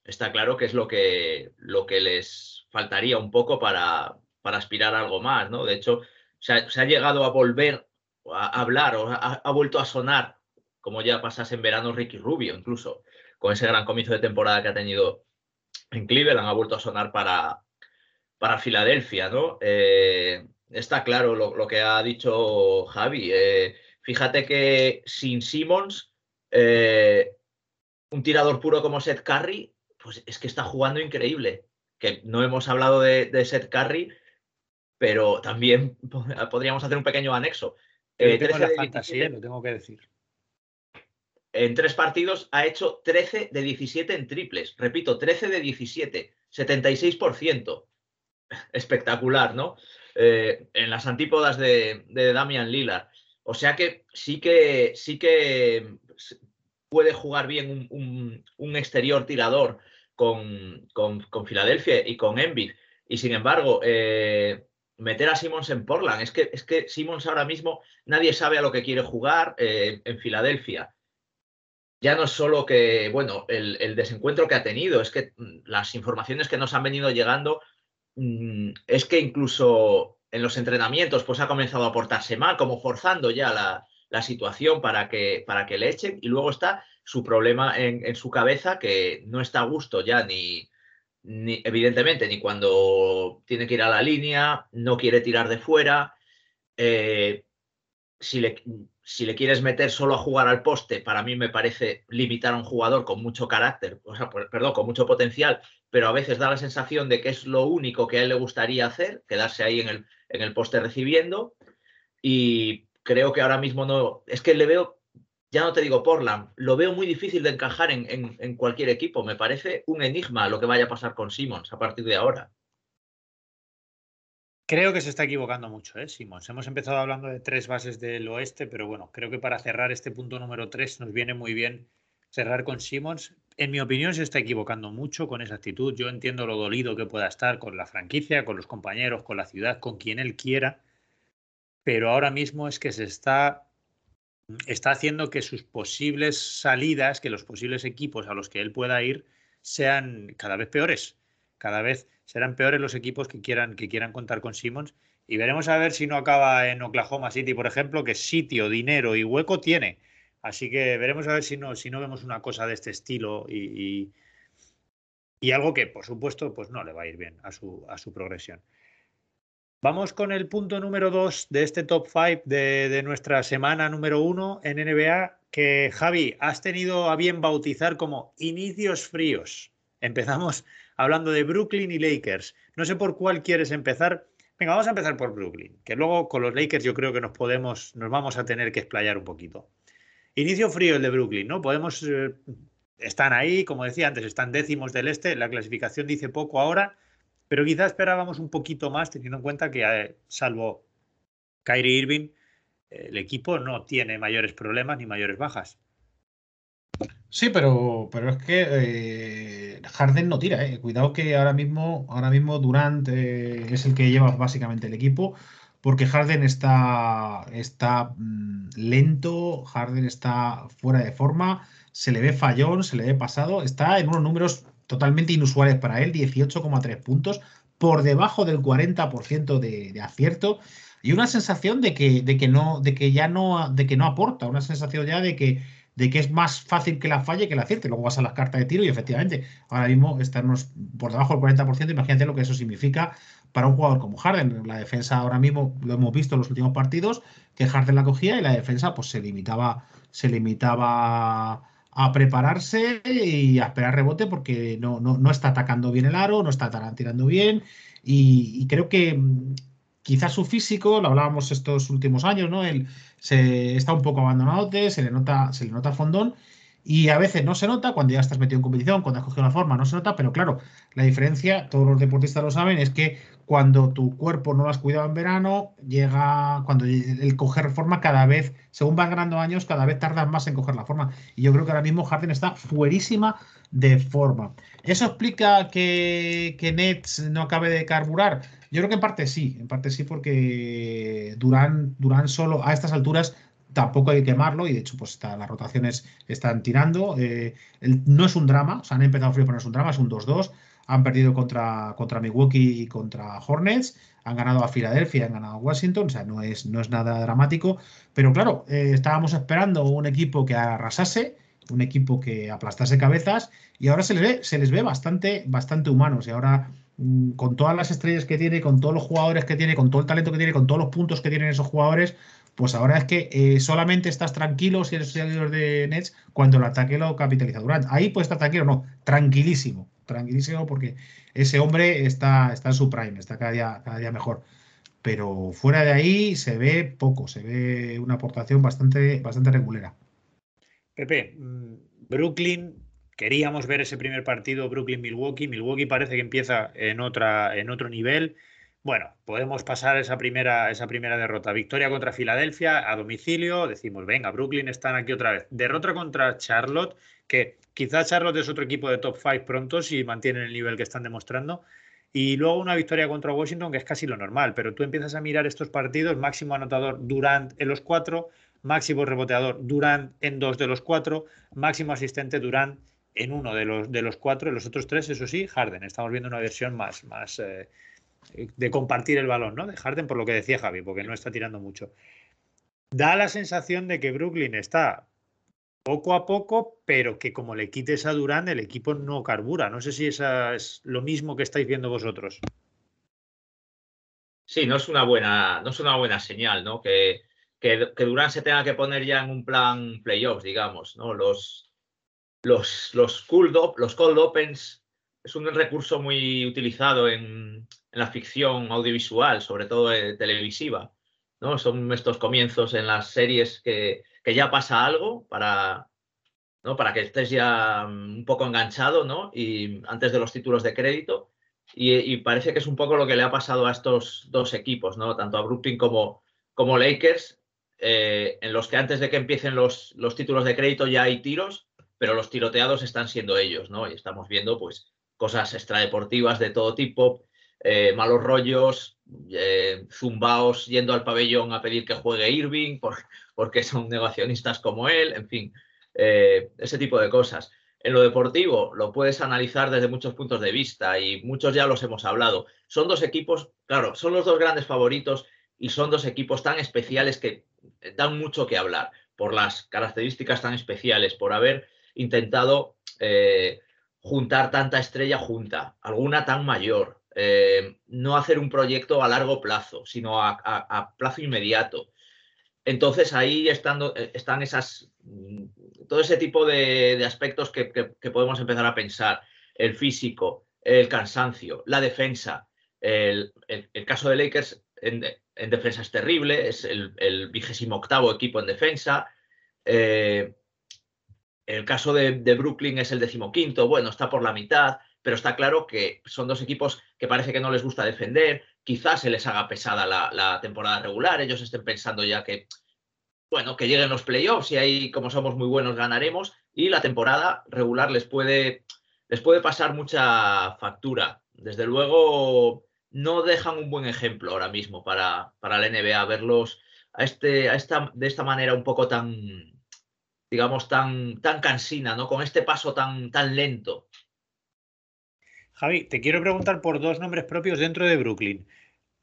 está claro que es lo que, lo que les faltaría un poco para, para aspirar a algo más, ¿no? De hecho, se ha, llegado a volver a hablar o ha, vuelto a sonar, como ya pasase en verano Ricky Rubio, incluso, con ese gran comienzo de temporada que ha tenido en Cleveland, ha vuelto a sonar para, para Filadelfia, ¿no? Eh, está claro lo, que ha dicho Javi. Eh, fíjate que sin Simmons, eh, un tirador puro como Seth Curry, pues es que está jugando increíble. Que no hemos hablado de, Seth Curry, pero también (laughs) podríamos hacer un pequeño anexo. tengo la fantasía, lo tengo que decir. En tres partidos ha hecho 13 de 17 en triples. Repito, 13 de 17, 76% espectacular, ¿no? Eh, en las antípodas de, Damian Lillard. O sea que sí que sí que puede jugar bien un, exterior tirador con, con, Filadelfia y con Embiid. Y sin embargo, eh, meter a Simmons en Portland. Es que, es que Simmons ahora mismo nadie sabe a lo que quiere jugar eh, en Filadelfia. Ya no es solo que, bueno, el, el, desencuentro que ha tenido, es que las informaciones que nos han venido llegando es que incluso en los entrenamientos pues ha comenzado a portarse mal, como forzando ya la, la situación para que, para que le echen. Y luego está su problema en, en, su cabeza, que no está a gusto ya ni, ni, evidentemente, ni cuando tiene que ir a la línea, no quiere tirar de fuera. Eh, si le, si le quieres meter solo a jugar al poste, para mí me parece limitar a un jugador con mucho carácter, o sea, perdón, con mucho potencial, pero a veces da la sensación de que es lo único que a él le gustaría hacer, quedarse ahí en el, en el poste recibiendo. Y creo que ahora mismo no, es que le veo, ya no te digo Portland, lo veo muy difícil de encajar en, en, cualquier equipo. Me parece un enigma lo que vaya a pasar con Simmons a partir de ahora. Creo que se está equivocando mucho, ¿eh, Simons? Hemos empezado hablando de tres bases del oeste, pero bueno, creo que para cerrar este punto número tres nos viene muy bien cerrar con Simons. En mi opinión, se está equivocando mucho con esa actitud. Yo entiendo lo dolido que pueda estar con la franquicia, con los compañeros, con la ciudad, con quien él quiera, pero ahora mismo es que se está, está haciendo que sus posibles salidas, que los posibles equipos a los que él pueda ir, sean cada vez peores. Cada vez serán peores los equipos que quieran, que quieran contar con Simmons. Y veremos a ver si no acaba en Oklahoma City, por ejemplo, que sitio, dinero y hueco tiene. Así que veremos a ver si no, si no vemos una cosa de este estilo y, y, algo que, por supuesto, pues no le va a ir bien a su, a su progresión. Vamos con el punto número dos de este top 5 de, de, nuestra semana número uno en NBA, que Javi, has tenido a bien bautizar como inicios fríos. Empezamos hablando de Brooklyn y Lakers. No sé por cuál quieres empezar. Venga, vamos a empezar por Brooklyn, que luego con los Lakers yo creo que nos podemos, nos vamos a tener que explayar un poquito. Inicio frío el de Brooklyn, ¿no? Podemos, eh, están ahí, como decía antes, están décimos del este, la clasificación dice poco ahora, pero quizá esperábamos un poquito más teniendo en cuenta que, eh, salvo Kyrie Irving, el equipo no tiene mayores problemas ni mayores bajas. Sí, pero, pero es que eh, Harden no tira, eh. Cuidado que ahora mismo, ahora mismo Durant es el que lleva básicamente el equipo, porque Harden está, está mmm, lento, Harden está fuera de forma, se le ve fallón, se le ve pasado, está en unos números totalmente inusuales para él, 18,3 puntos, por debajo del 40% de, de acierto y una sensación de que, de que no, de que ya no, de que no aporta, una sensación ya de que de que es más fácil que la falle que la acierte. Luego vas a las cartas de tiro y efectivamente, ahora mismo estamos por debajo del 40%. Imagínate lo que eso significa para un jugador como Harden. La defensa ahora mismo lo hemos visto en los últimos partidos, que Harden la cogía y la defensa pues se limitaba, se limitaba a prepararse y a esperar rebote porque no, no, no está atacando bien el aro, no está tirando bien. Y, y creo que quizás su físico, lo hablábamos estos últimos años, ¿no? Él se está un poco abandonado, se le nota, se le nota fondón y a veces no se nota cuando ya estás metido en competición, cuando has cogido la forma, no se nota, pero claro, la diferencia, todos los deportistas lo saben, es que cuando tu cuerpo no lo has cuidado en verano, llega, cuando el coger forma cada vez, según van ganando años, cada vez tardas más en coger la forma. Y yo creo que ahora mismo Harden está fuerísima de forma. ¿Eso explica que, Nets no acabe de carburar? Yo creo que en parte sí, en parte sí, porque Durán, Durán solo a estas alturas tampoco hay que quemarlo y de hecho pues está, las rotaciones están tirando. Eh, no es un drama, o sea, han empezado frío, pero no un drama, es un 2-2. Han perdido contra, contra Milwaukee y contra Hornets, han ganado a Filadelfia, han ganado a Washington, o sea, no es, no es nada dramático. Pero claro, eh, estábamos esperando un equipo que arrasase, un equipo que aplastase cabezas y ahora se les ve, se les ve bastante, bastante humanos y ahora Mm, con todas las estrellas que tiene, con todos los jugadores que tiene, con todo el talento que tiene, con todos los puntos que tienen esos jugadores, pues ahora es que eh, solamente estás tranquilo si eres seguidor de Nets cuando el ataque lo capitaliza Durant. Ahí puede estar tranquilo, no, tranquilísimo, tranquilísimo porque ese hombre está, está en su prime, está cada día, cada día mejor. Pero fuera de ahí se ve poco, se ve una aportación bastante, bastante regulera. Pepe, mm, Brooklyn Queríamos ver ese primer partido Brooklyn-Milwaukee. Milwaukee parece que empieza en, otra, en otro nivel. Bueno, podemos pasar esa primera, esa primera derrota. Victoria contra Filadelfia a domicilio. Decimos, venga, Brooklyn están aquí otra vez. Derrota contra Charlotte, que quizás Charlotte es otro equipo de top 5 pronto si mantienen el nivel que están demostrando. Y luego una victoria contra Washington, que es casi lo normal. Pero tú empiezas a mirar estos partidos, máximo anotador Durant en los cuatro, máximo reboteador Durant en dos de los cuatro, máximo asistente Durant en uno de los, de los cuatro, y los otros tres, eso sí, Harden. Estamos viendo una versión más, más, eh, de compartir el balón, ¿no? De Harden, por lo que decía Javi, porque no está tirando mucho. Da la sensación de que Brooklyn está poco a poco, pero que como le quites a Durán, el equipo no carbura. No sé si es lo mismo que estáis viendo vosotros. Sí, no es una buena, no es una buena señal, ¿no? Que, que, que Durán se tenga que poner ya en un plan playoffs, digamos, ¿no? Los, los, los, cold, los cold opens es un recurso muy utilizado en, en la ficción audiovisual, sobre todo eh, televisiva. ¿no? Son estos comienzos en las series que, que ya pasa algo para, ¿no? para que estés ya mm, un poco enganchado ¿no? y antes de los títulos de crédito. Y, parece que es un poco lo que le ha pasado a estos dos equipos, ¿no? tanto a Brooklyn como, como Lakers, eh, en los que antes de que empiecen los, los títulos de crédito ya hay tiros, pero los tiroteados están siendo ellos, ¿no? Y estamos viendo pues cosas extradeportivas de todo tipo, eh, malos rollos, eh, zumbaos yendo al pabellón a pedir que juegue Irving porque son negacionistas como él, en fin, eh, ese tipo de cosas. En lo deportivo lo puedes analizar desde muchos puntos de vista y muchos ya los hemos hablado. Son dos equipos, claro, son los dos grandes favoritos y son dos equipos tan especiales que dan mucho que hablar por las características tan especiales, por haber intentado juntar tanta estrella junta, alguna tan mayor, eh, no hacer un proyecto a largo plazo, sino a, plazo inmediato. Entonces ahí estando, eh, están esas, mm, todo ese tipo de, aspectos que, podemos empezar a pensar. El físico, el cansancio, la defensa. El, caso de Lakers en, defensa es terrible, es el vigésimo octavo equipo en defensa. Eh, el caso de, de Brooklyn es el decimoquinto, bueno, está por la mitad pero está claro que son dos equipos que parece que no les gusta defender, quizás se les haga pesada la, temporada regular, ellos estén pensando ya que, bueno, que lleguen los playoffs y ahí, como somos muy buenos, ganaremos, y la temporada regular les puede, les puede pasar mucha factura. Desde luego, no dejan un buen ejemplo ahora mismo para, para la NBA verlos a este, a esta, de esta manera un poco tan, digamos, tan, tan cansina, ¿no? Con este paso tan, tan lento Javi, te quiero preguntar por dos nombres propios dentro de Brooklyn.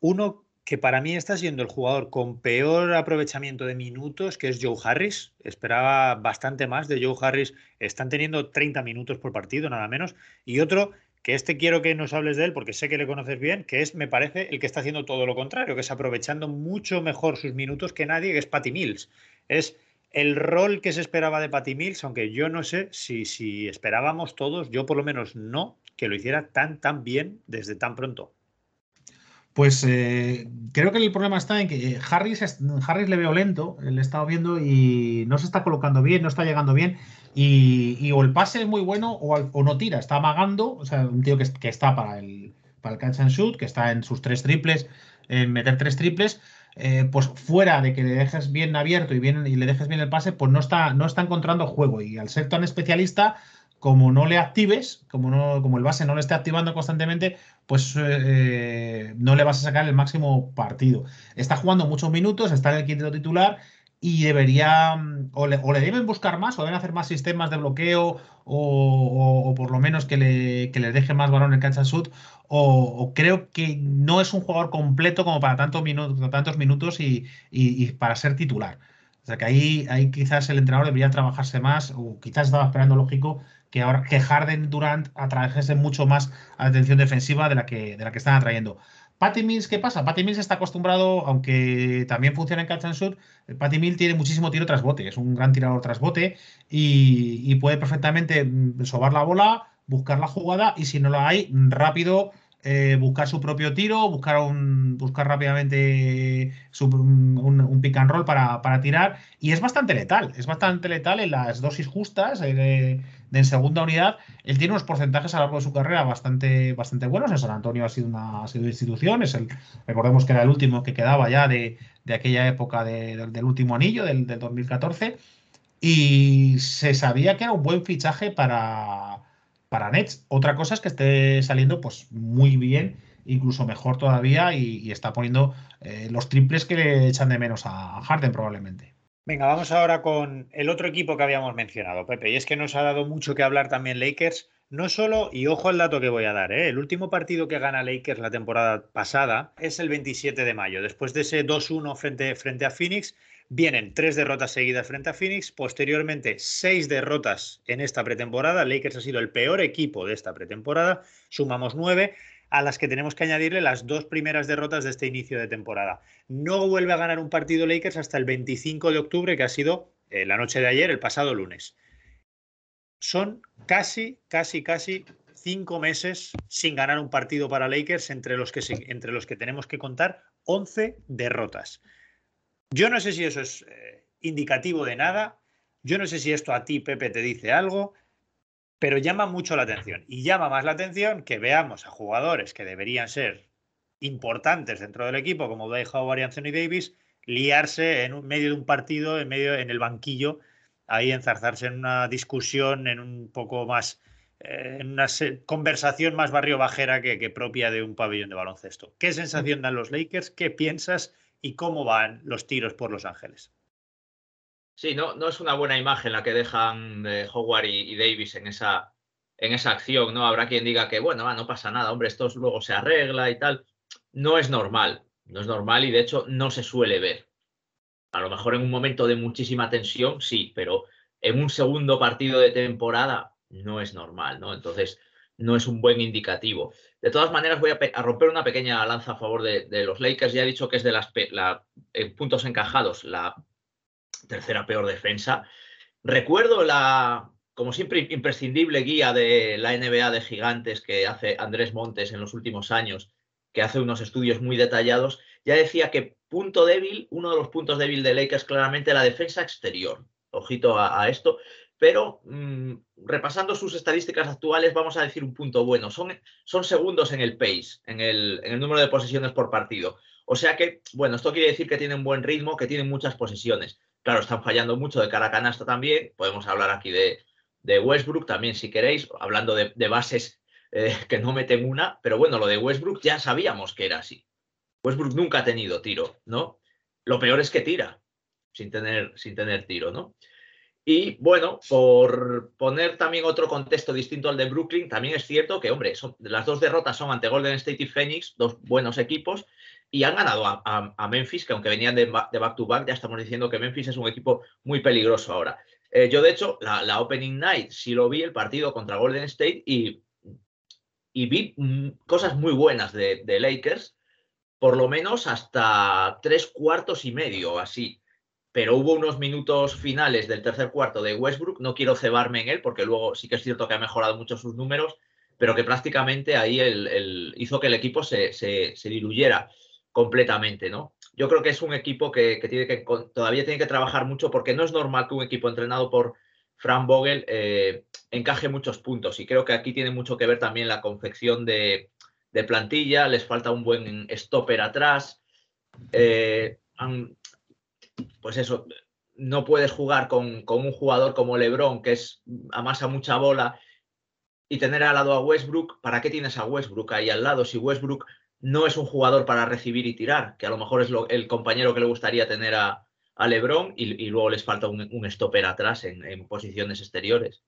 Uno que para mí está siendo el jugador con peor aprovechamiento de minutos, que es Joe Harris. Esperaba bastante más de Joe Harris. Están teniendo 30 minutos por partido, nada menos. Y otro que este quiero que nos hables de él porque sé que le conoces bien, que es, me parece, el que está haciendo todo lo contrario, que es aprovechando mucho mejor sus minutos que nadie, que es Patty Mills. Es el rol que se esperaba de Patty Mills, aunque yo no sé si, si esperábamos todos, yo por lo menos no, que lo hiciera tan, tan bien desde tan pronto? Pues eh, creo que el problema está en que Harris, Harris le veo lento, le he estado viendo y no se está colocando bien, no está llegando bien. Y, o el pase es muy bueno o, no tira, está amagando. O sea, un tío que, está para el, para el catch and shoot, que está en sus tres triples, en meter tres triples. Eh, pues fuera de que le dejes bien abierto y, bien, y le dejes bien el pase, pues no está, no está encontrando juego. Y al ser tan especialista, como no le actives, como, no, como el base no le esté activando constantemente, pues eh, no le vas a sacar el máximo partido. Está jugando muchos minutos, está en el quinto titular y debería, mm, o le, deben buscar más, o deben hacer más sistemas de bloqueo, o, por lo menos que le, que deje más balón en el catch and shoot, o, creo que no es un jugador completo como para tantos minutos, tantos minutos y, y para ser titular. O sea que ahí, ahí quizás el entrenador debería trabajarse más, o quizás estaba esperando lógico que ahora que Harden Durant atrajese mucho más atención defensiva de la que, de la que están atrayendo. Patty Mills, ¿qué pasa? Patty Mills está acostumbrado, aunque también funciona en catch and shoot, Patty Mills tiene muchísimo tiro tras bote, es un gran tirador tras bote y, puede perfectamente mm, sobar la bola, buscar la jugada y si no la hay, rápido eh, buscar su propio tiro, buscar, un, buscar rápidamente un, pick and roll para, para, tirar. Y es bastante letal, es bastante letal en las dosis justas. Eh, de en segunda unidad, él tiene unos porcentajes a lo largo de su carrera bastante, bastante buenos. En San Antonio ha sido una, institución, es el, recordemos que era el último que quedaba ya de, aquella época del último anillo, del, 2014, y se sabía que era un buen fichaje para, para Nets. Otra cosa es que esté saliendo pues muy bien, incluso mejor todavía, y, está poniendo eh, los triples que le echan de menos a Harden probablemente. Venga, vamos ahora con el otro equipo que habíamos mencionado, Pepe. Y es que nos ha dado mucho que hablar también Lakers. No solo, y ojo al dato que voy a dar, ¿eh? el último partido que gana Lakers la temporada pasada es el 27 de mayo. Después de ese 2-1 frente, frente a Phoenix, vienen tres derrotas seguidas frente a Phoenix, posteriormente seis derrotas en esta pretemporada. Lakers ha sido el peor equipo de esta pretemporada, sumamos nueve a las que tenemos que añadirle las dos primeras derrotas de este inicio de temporada. No vuelve a ganar un partido Lakers hasta el 25 de octubre, que ha sido eh, la noche de ayer, el pasado lunes son casi, casi, casi cinco meses sin ganar un partido para Lakers, entre los que, entre los que tenemos que contar 11 derrotas. Yo no sé si eso es eh, indicativo de nada, yo no sé si esto a ti, Pepe, te dice algo, pero llama mucho la atención. Y llama más la atención que veamos a jugadores que deberían ser importantes dentro del equipo, como Dwight Howard y Anthony Davis, liarse en medio de un partido, en medio en el banquillo ahí enzarzarse en una discusión, en un poco más, eh, en una conversación más barrio bajera que, propia de un pabellón de baloncesto. ¿Qué sensación dan los Lakers? ¿Qué piensas? ¿Y cómo van los tiros por Los Ángeles? Sí, no, no es una buena imagen la que dejan de Howard y, Davis en esa, en esa acción, ¿no? Habrá quien diga que, bueno, no pasa nada, hombre, esto luego se arregla y tal. No es normal, no es normal y de hecho no se suele ver. A lo mejor en un momento de muchísima tensión, sí, pero en un segundo partido de temporada no es normal, ¿no? Entonces, no es un buen indicativo. De todas maneras, voy a, romper una pequeña lanza a favor de, los Lakers. Ya he dicho que es de las puntos encajados la tercera peor defensa. Recuerdo la, como siempre, imprescindible guía de la NBA de gigantes que hace Andrés Montes en los últimos años, que hace unos estudios muy detallados, ya decía que punto débil, uno de los puntos débiles de Lakers claramente la defensa exterior. Ojito a, esto. Pero mm, repasando sus estadísticas actuales, vamos a decir un punto bueno. Son, son segundos en el pace, en el, en el número de posesiones por partido. O sea que, bueno, esto quiere decir que tienen buen ritmo, que tienen muchas posesiones. Claro, están fallando mucho de cara a canasta también. Podemos hablar aquí de, de Westbrook también, si queréis, hablando de, bases eh, que no meten una. Pero bueno, lo de Westbrook ya sabíamos que era así. Westbrook nunca ha tenido tiro, ¿no? Lo peor es que tira sin tener, sin tener tiro, ¿no? Y bueno, por poner también otro contexto distinto al de Brooklyn, también es cierto que, hombre, las dos derrotas son ante Golden State y Phoenix, dos buenos equipos, y han ganado a, Memphis, que aunque venían de, back-to-back, ya estamos diciendo que Memphis es un equipo muy peligroso ahora. Eh, yo, de hecho, la, Opening Night sí lo vi, el partido contra Golden State, y, y vi mm, cosas muy buenas de, Lakers, por lo menos hasta tres cuartos y medio, así. Pero hubo unos minutos finales del tercer cuarto de Westbrook, no quiero cebarme en él, porque luego sí que es cierto que ha mejorado mucho sus números, pero que prácticamente ahí el, hizo que el equipo se, diluyera completamente, ¿no? Yo creo que es un equipo que, tiene que todavía tiene que trabajar mucho porque no es normal que un equipo entrenado por Frank Vogel eh, encaje muchos puntos y creo que aquí tiene mucho que ver también la confección de, plantilla, les falta un buen stopper atrás. Eh, pues eso, no puedes jugar con, un jugador como Lebron, que es amasa mucha bola, y tener al lado a Westbrook. ¿Para qué tienes a Westbrook ahí al lado? Si Westbrook no es un jugador para recibir y tirar, que a lo mejor es el compañero que le gustaría tener a, Lebron, y, luego les falta un, stopper atrás en, en posiciones exteriores.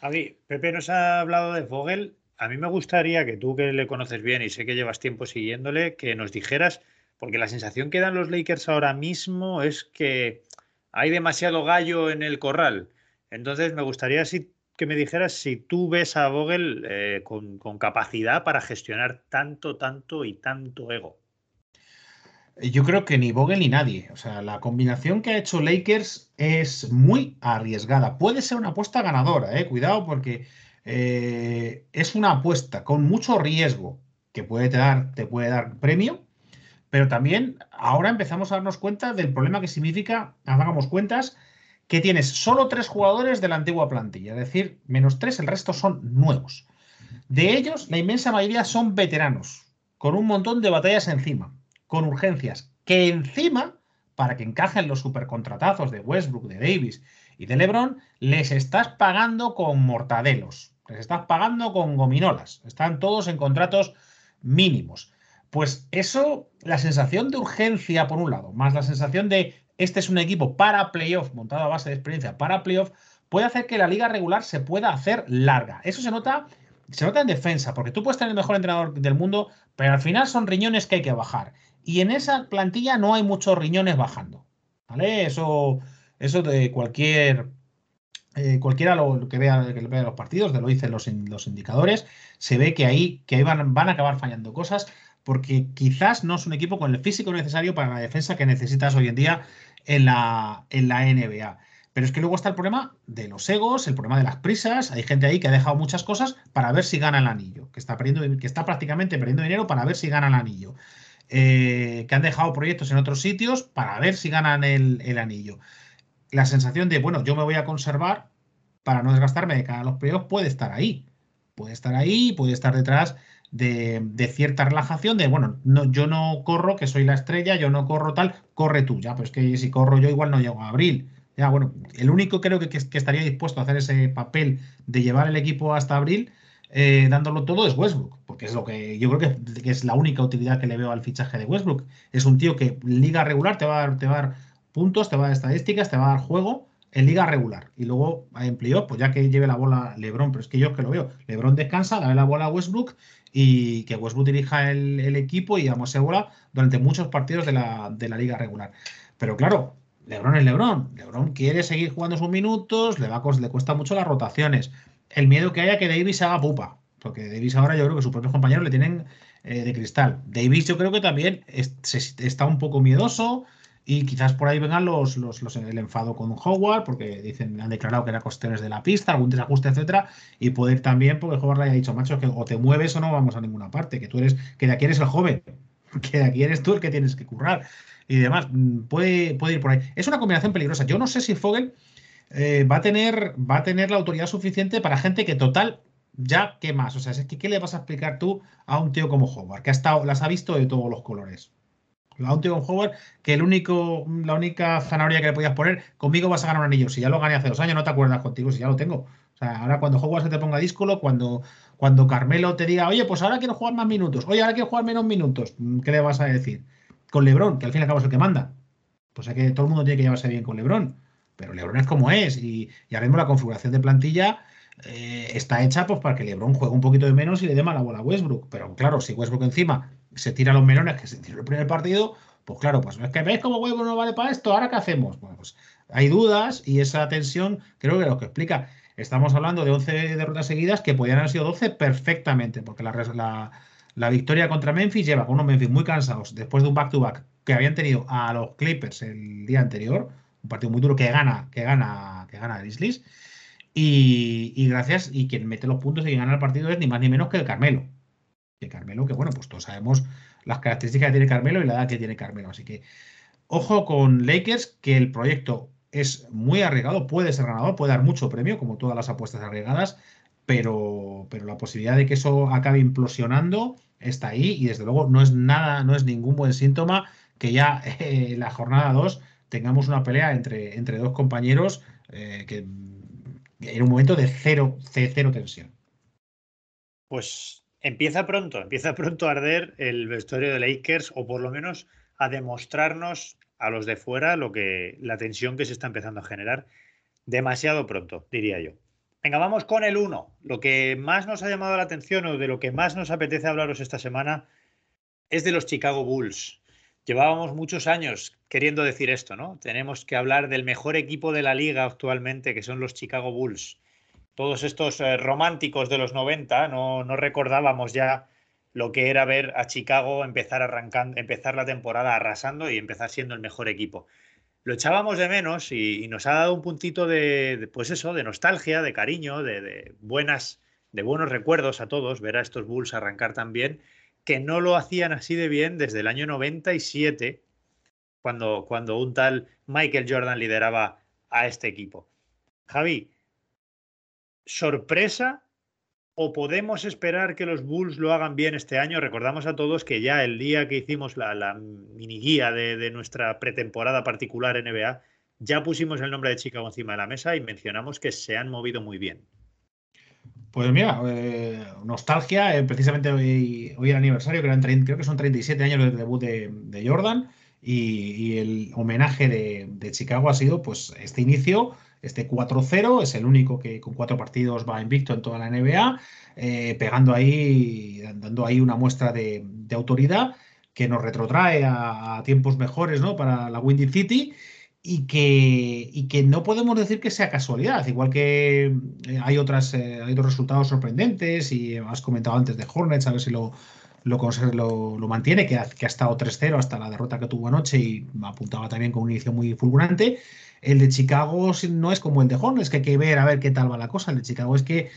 Javi, Pepe nos ha hablado de Vogel a mí me gustaría que tú que le conoces bien y sé que llevas tiempo siguiéndole, que nos dijeras, porque la sensación que dan los Lakers ahora mismo es que hay demasiado gallo en el corral. Entonces me gustaría si, que me dijeras si tú ves a Vogel eh, con, capacidad para gestionar tanto, tanto y tanto ego. Yo creo que ni Vogel ni nadie. O sea, la combinación que ha hecho Lakers es muy arriesgada. Puede ser una apuesta ganadora, eh. Cuidado, porque eh, es una apuesta con mucho riesgo que puede te dar, te puede dar premio, pero también ahora empezamos a darnos cuenta del problema que significa, hagamos cuentas, que tienes solo tres jugadores de la antigua plantilla, es decir, menos tres, el resto son nuevos. De ellos, la inmensa mayoría son veteranos, con un montón de batallas encima, con urgencias, que encima, para que encajen los supercontratazos de Westbrook, de Davis y de LeBron, les estás pagando con mortadelos. Les estás pagando con gominolas. Están todos en contratos mínimos. Pues eso, la sensación de urgencia por un lado, más la sensación de este es un equipo para playoff, montado a base de experiencia para playoff, puede hacer que la liga regular se pueda hacer larga. Eso se nota, se nota en defensa, porque tú puedes tener el mejor entrenador del mundo, pero al final son riñones que hay que bajar. Y en esa plantilla no hay muchos riñones bajando. ¿Vale? Eso, eso de cualquier. Eh, cualquiera lo, que, vea, que vea los partidos, de lo dicen los, los indicadores, se ve que ahí, que van, van a acabar fallando cosas porque quizás no es un equipo con el físico necesario para la defensa que necesitas hoy en día en la, en la NBA. Pero es que luego está el problema de los egos, el problema de las prisas. Hay gente ahí que ha dejado muchas cosas para ver si gana el anillo, que está, perdiendo, que está prácticamente perdiendo dinero para ver si gana el anillo. Eh, que han dejado proyectos en otros sitios para ver si ganan el, anillo. La sensación de, bueno, yo me voy a conservar para no desgastarme de cara a los playoffs puede estar ahí. Puede estar ahí, puede estar detrás de, cierta relajación, de bueno, no, yo no corro, que soy la estrella, yo no corro tal, corre tú, ya, pero es que si corro yo igual no llego a abril. Ya, bueno, el único creo que, que, estaría dispuesto a hacer ese papel de llevar el equipo hasta abril, eh, dándolo todo, es Westbrook, porque es lo que yo creo que, es la única utilidad que le veo al fichaje de Westbrook. Es un tío que liga regular te va a dar, te va a dar puntos, te va a dar estadísticas, te va a dar juego en liga regular. Y luego en playoff, pues ya que lleve la bola Lebron, pero es que yo que lo veo. Lebron descansa, dale la bola a Westbrook y que Westbrook dirija el, equipo y se bola durante muchos partidos de la, liga regular. Pero claro, Lebron es Lebron. Lebron quiere seguir jugando sus minutos, le, va, le cuesta mucho las rotaciones. El miedo que haya que Davis haga pupa. Porque Davis ahora yo creo que sus propios compañeros le tienen eh, de cristal. Davis yo creo que también está un poco miedoso. Y quizás por ahí vengan los, los, el enfado con Howard, porque dicen, han declarado que era cuestiones de la pista, algún desajuste, etcétera, y puede ir también porque Howard le haya dicho, macho, que o te mueves o no vamos a ninguna parte, que tú eres, que de aquí eres el joven, (laughs) que de aquí eres tú el que tienes que currar y demás. Mm, puede, puede ir por ahí. Es una combinación peligrosa. Yo no sé si Fogel eh, va, a tener, va a tener la autoridad suficiente para gente que total ya, ¿qué más? O sea, es que ¿qué le vas a explicar tú a un tío como Howard, que ha estado, las ha visto de todos los colores? La un Howard, que el único, la única zanahoria que le podías poner, conmigo vas a ganar un anillo. Si ya lo gané hace dos años, no te acuerdas contigo, si ya lo tengo. O sea, ahora cuando Howard se te ponga díscolo, cuando, cuando Carmelo te diga, oye, pues ahora quiero jugar más minutos, oye, ahora quiero jugar menos minutos, ¿qué le vas a decir? Con Lebron, que al fin y al cabo es el que manda. Pues es que todo el mundo tiene que llevarse bien con Lebron. Pero Lebron es como es. Y, y ahora mismo la configuración de plantilla eh, está hecha pues, para que Lebron juegue un poquito de menos y le dé mala bola a Westbrook. Pero claro, si Westbrook encima se tira los melones que se tiró el primer partido, pues claro, pues es que veis cómo huevo no vale para esto, ¿ahora qué hacemos? Bueno, pues hay dudas y esa tensión creo que lo que explica. Estamos hablando de 11 derrotas seguidas que podrían haber sido 12 perfectamente, porque la, la, victoria contra Memphis lleva con unos Memphis muy cansados después de un back-to-back que habían tenido a los Clippers el día anterior, un partido muy duro que gana, que gana, que gana Grizzlies. Y, y, gracias, y quien mete los puntos y quien gana el partido es ni más ni menos que el Carmelo que Carmelo, que bueno, pues todos sabemos las características que tiene Carmelo y la edad que tiene Carmelo. Así que ojo con Lakers, que el proyecto es muy arriesgado, puede ser ganador, puede dar mucho premio, como todas las apuestas arriesgadas, pero, pero la posibilidad de que eso acabe implosionando está ahí y desde luego no es nada, no es ningún buen síntoma que ya (laughs) en la jornada 2 tengamos una pelea entre, entre dos compañeros eh, que en un momento de cero, de cero tensión. Pues empieza pronto, empieza pronto a arder el vestuario de Lakers o por lo menos a demostrarnos a los de fuera lo que la tensión que se está empezando a generar demasiado pronto, diría yo. Venga, vamos con el 1. Lo que más nos ha llamado la atención o de lo que más nos apetece hablaros esta semana es de los Chicago Bulls. Llevábamos muchos años queriendo decir esto, ¿no? Tenemos que hablar del mejor equipo de la liga actualmente, que son los Chicago Bulls todos estos eh, románticos de los 90, no, recordábamos ya lo que era ver a Chicago empezar arrancando, empezar la temporada arrasando y empezar siendo el mejor equipo. Lo echábamos de menos y, nos ha dado un puntito de, pues eso, de nostalgia, de cariño, de, buenas, de buenos recuerdos a todos ver a estos Bulls arrancar tan bien, que no lo hacían así de bien desde el año 97, cuando, cuando un tal Michael Jordan lideraba a este equipo. Javi, sorpresa o podemos esperar que los Bulls lo hagan bien este año? Recordamos a todos que ya el día que hicimos la, mini guía de, nuestra pretemporada particular NBA, ya pusimos el nombre de Chicago encima de la mesa y mencionamos que se han movido muy bien. Pues mira, eh, nostalgia, eh, precisamente hoy, hoy el aniversario, creo que son 37 años del debut de, Jordan y, el homenaje de, de, Chicago ha sido pues este inicio este 4-0, es el único que con cuatro partidos va invicto en toda la NBA, eh, pegando ahí, dando ahí una muestra de, autoridad que nos retrotrae a, tiempos mejores ¿no? para la Windy City y que, y que no podemos decir que sea casualidad, igual que eh, hay, otras, eh, hay otros resultados sorprendentes y has comentado antes de Hornets, a ver si lo, lo, lo, mantiene, que ha, que ha estado 3-0 hasta la derrota que tuvo anoche y apuntaba también con un inicio muy fulgurante. El de Chicago no es como el de Hornets, que hay que ver a ver qué tal va la cosa. El de Chicago es que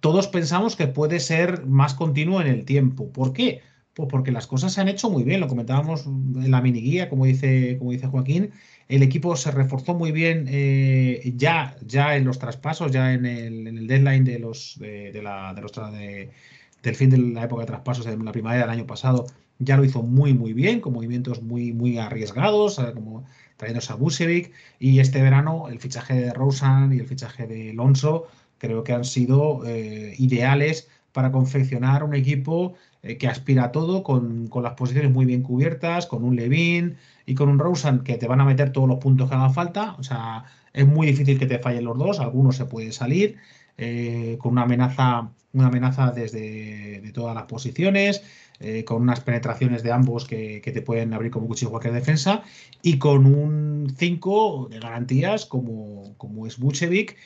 todos pensamos que puede ser más continuo en el tiempo. ¿Por qué? Pues porque las cosas se han hecho muy bien, lo comentábamos en la mini guía, como dice, como dice Joaquín. El equipo se reforzó muy bien eh, ya, ya en los traspasos, ya en el, deadline de los, de, la, de los de, del fin de la época de traspasos de la primavera del año pasado, ya lo hizo muy, muy bien, con movimientos muy, muy arriesgados, como trayéndose a Busevic. Y este verano, el fichaje de Rosen y el fichaje de Alonso creo que han sido eh, ideales para confeccionar un equipo eh, que aspira a todo, con, las posiciones muy bien cubiertas, con un Levin y con un Rosen que te van a meter todos los puntos que hagan falta. O sea, es muy difícil que te fallen los dos, algunos se puede salir. Eh, con una amenaza, una amenaza desde de todas las posiciones, eh, con unas penetraciones de ambos que, te pueden abrir como cuchillo cualquier defensa, y con un 5 de garantías como, como es Buchevic,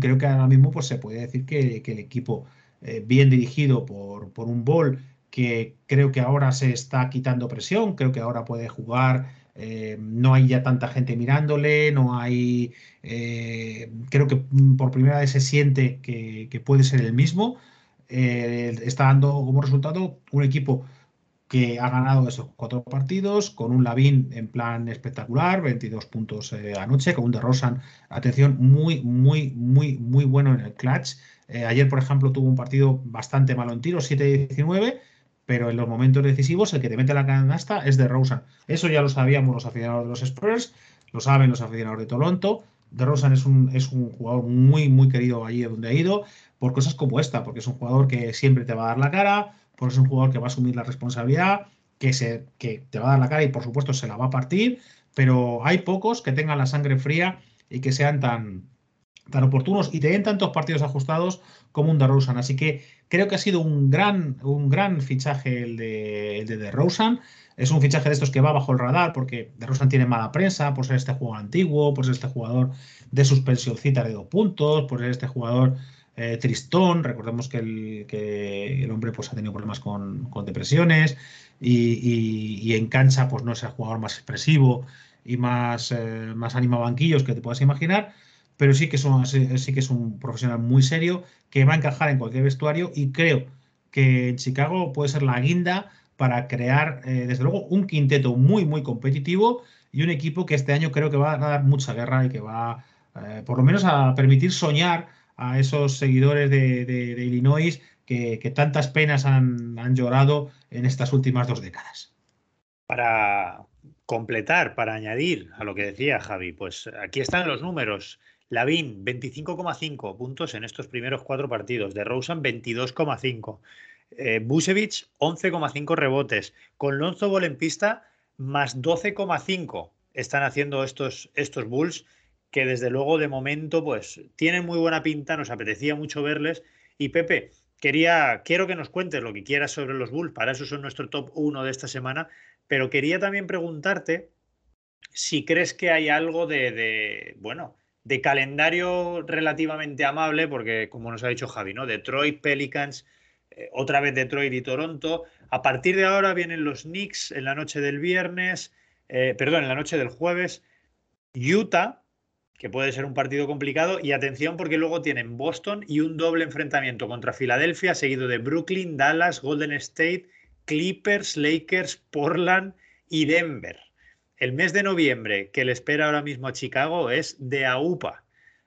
creo que ahora mismo pues, se puede decir que, el equipo eh, bien dirigido por, por un bol que creo que ahora se está quitando presión, creo que ahora puede jugar eh, no hay ya tanta gente mirándole, no hay, creo que por primera vez se siente que, puede ser el mismo. Eh, está dando como resultado un equipo que ha ganado esos cuatro partidos, con un Lavín en plan espectacular, 22 puntos anoche, con un de Rosan, atención, muy, muy, muy, muy bueno en el clutch. ayer, por ejemplo, tuvo un partido bastante malo en tiro, 7-19, pero en los momentos decisivos el que te mete la canasta es de Rosen. Eso ya lo sabíamos los aficionados de los Spurs, lo saben los aficionados de Toronto. De Rosen es un, es un jugador muy, muy querido allí donde ha ido, por cosas como esta, porque es un jugador que siempre te va a dar la cara, porque es un jugador que va a asumir la responsabilidad, que, se, que te va a dar la cara y por supuesto se la va a partir, pero hay pocos que tengan la sangre fría y que sean tan, tan oportunos y tienen tantos partidos ajustados como un DeRozan. Así que creo que ha sido un gran, un gran fichaje el de, el de DeRozan. Es un fichaje de estos que va bajo el radar porque DeRozan tiene mala prensa por ser este jugador antiguo, por ser este jugador de suspensioncita de dos puntos, por ser este jugador eh, tristón. Recordemos que el, hombre pues, ha tenido problemas con, depresiones y, en cancha pues, no es el jugador más expresivo y más, eh, anima banquillos que te puedas imaginar pero sí que, sí que es un profesional muy serio que va a encajar en cualquier vestuario y creo que en Chicago puede ser la guinda para crear, eh, desde luego, un quinteto muy, muy competitivo y un equipo que este año creo que va a dar mucha guerra y que va, eh, por lo menos, a permitir soñar a esos seguidores de, Illinois que, tantas penas han, han llorado en estas últimas dos décadas. Para completar, para añadir a lo que decía Javi, pues aquí están los números. Lavín, 25,5 puntos en estos primeros cuatro partidos. De Rosen, 22,5. Eh, 11,5 rebotes. Con Lonzo Ball en pista, más 12,5 están haciendo estos, estos Bulls, que desde luego de momento pues tienen muy buena pinta, nos apetecía mucho verles. Y Pepe, quería, quiero que nos cuentes lo que quieras sobre los Bulls, para eso son nuestro top 1 de esta semana, pero quería también preguntarte si crees que hay algo de bueno, de calendario relativamente amable, porque como nos ha dicho Javi, ¿no? Detroit, Pelicans, eh, otra vez Detroit y Toronto. A partir de ahora vienen los Knicks en la noche del viernes, eh, perdón, en la noche del jueves, Utah, que puede ser un partido complicado, y atención porque luego tienen Boston y un doble enfrentamiento contra Filadelfia, seguido de Brooklyn, Dallas, Golden State, Clippers, Lakers, Portland y Denver el mes de noviembre que le espera ahora mismo a Chicago es de AUPA.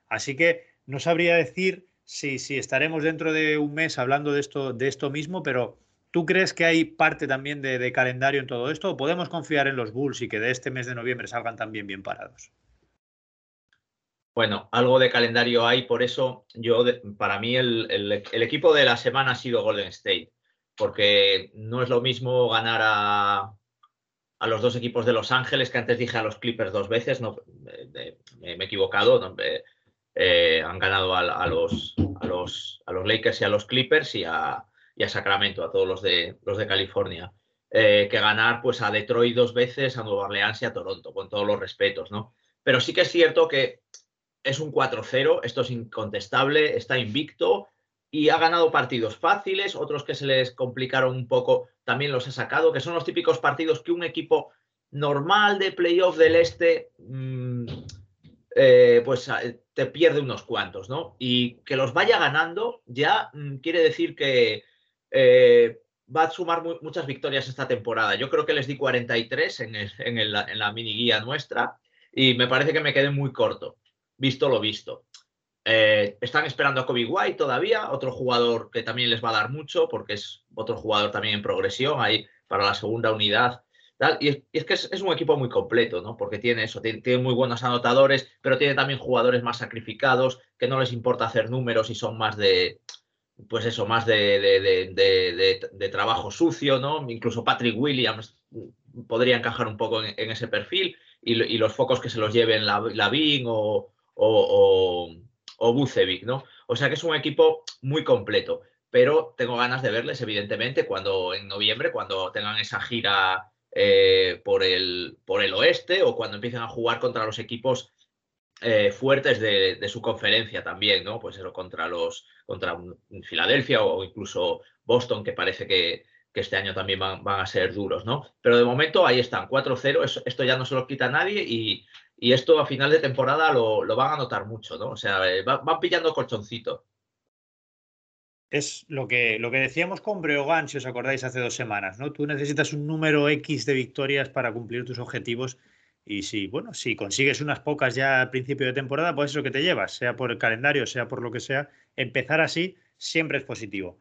Así que no sabría decir si, si estaremos dentro de un mes hablando de esto, de esto mismo, pero ¿tú crees que hay parte también de, calendario en todo esto o podemos confiar en los Bulls y que de este mes de noviembre salgan también bien parados? Bueno, algo de calendario hay, por eso yo, para mí el, equipo de la semana ha sido Golden State, porque no es lo mismo ganar a, los dos equipos de Los Ángeles, que antes dije a los Clippers dos veces, no, me, he equivocado. Eh, han ganado a, los, Lakers y a los Clippers y a, y a Sacramento, a todos los de, los de California. Eh, que ganar pues a Detroit dos veces, a Nueva Orleans y a Toronto, con todos los respetos, ¿no? Pero sí que es cierto que es un 4-0, esto es incontestable, está invicto y ha ganado partidos fáciles, otros que se les complicaron un poco también los ha sacado, que son los típicos partidos que un equipo normal de playoff del este, mm, eh, pues eh, te pierde unos cuantos, ¿no? Y que los vaya ganando ya mm, quiere decir que va a sumar muchas victorias esta temporada. Yo creo que les di 43 en, en, la mini guía nuestra y me parece que me quedé muy corto, visto lo visto. Eh, están esperando a Kobe White todavía, otro jugador que también les va a dar mucho porque es otro jugador también en progresión ahí para la segunda unidad. Y, es, que es, un equipo muy completo, ¿no? Porque tiene eso, tiene, muy buenos anotadores, pero tiene también jugadores más sacrificados que no les importa hacer números y son más de, pues eso, más de, trabajo sucio, ¿no? Incluso Patrick Williams podría encajar un poco en, ese perfil y, los focos que se los lleven Lavin o, o, o, Bucevic, ¿no? O sea que es un equipo muy completo, pero tengo ganas de verles, evidentemente, cuando en noviembre, cuando tengan esa gira eh, por, el, por el oeste o cuando empiecen a jugar contra los equipos eh, fuertes de, su conferencia también, ¿no? Pues eso, contra los, contra Filadelfia o incluso Boston, que parece que, este año también van, a ser duros, ¿no? Pero de momento ahí están, 4-0, esto ya no se lo quita nadie y, esto a final de temporada lo, van a notar mucho, ¿no? O sea, eh, van, pillando colchoncito. Es lo que, lo que decíamos con Breogán, si os acordáis, hace dos semanas, ¿no? Tú necesitas un número X de victorias para cumplir tus objetivos y si, bueno, si consigues unas pocas ya al principio de temporada, pues eso que te llevas, sea por el calendario, sea por lo que sea, empezar así siempre es positivo.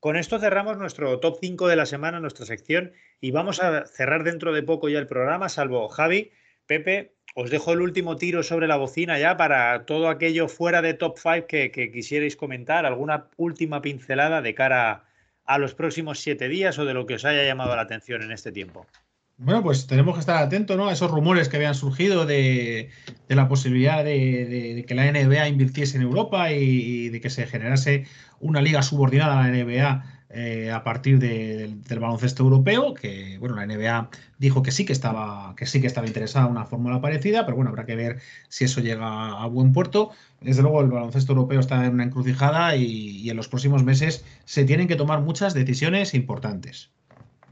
Con esto cerramos nuestro top 5 de la semana, nuestra sección, y vamos a cerrar dentro de poco ya el programa, salvo Javi, Pepe, os dejo el último tiro sobre la bocina ya para todo aquello fuera de top 5 que, quisierais comentar, alguna última pincelada de cara a los próximos siete días o de lo que os haya llamado la atención en este tiempo. Bueno, pues tenemos que estar atentos ¿no? a esos rumores que habían surgido de, la posibilidad de, que la NBA invirtiese en Europa y, de que se generase una liga subordinada a la NBA eh, a partir del baloncesto europeo, que bueno, la NBA dijo que sí que estaba, que sí que estaba interesada en una fórmula parecida, pero bueno, habrá que ver si eso llega a buen puerto. Desde luego, el baloncesto europeo está en una encrucijada y en los próximos meses se tienen que tomar muchas decisiones importantes.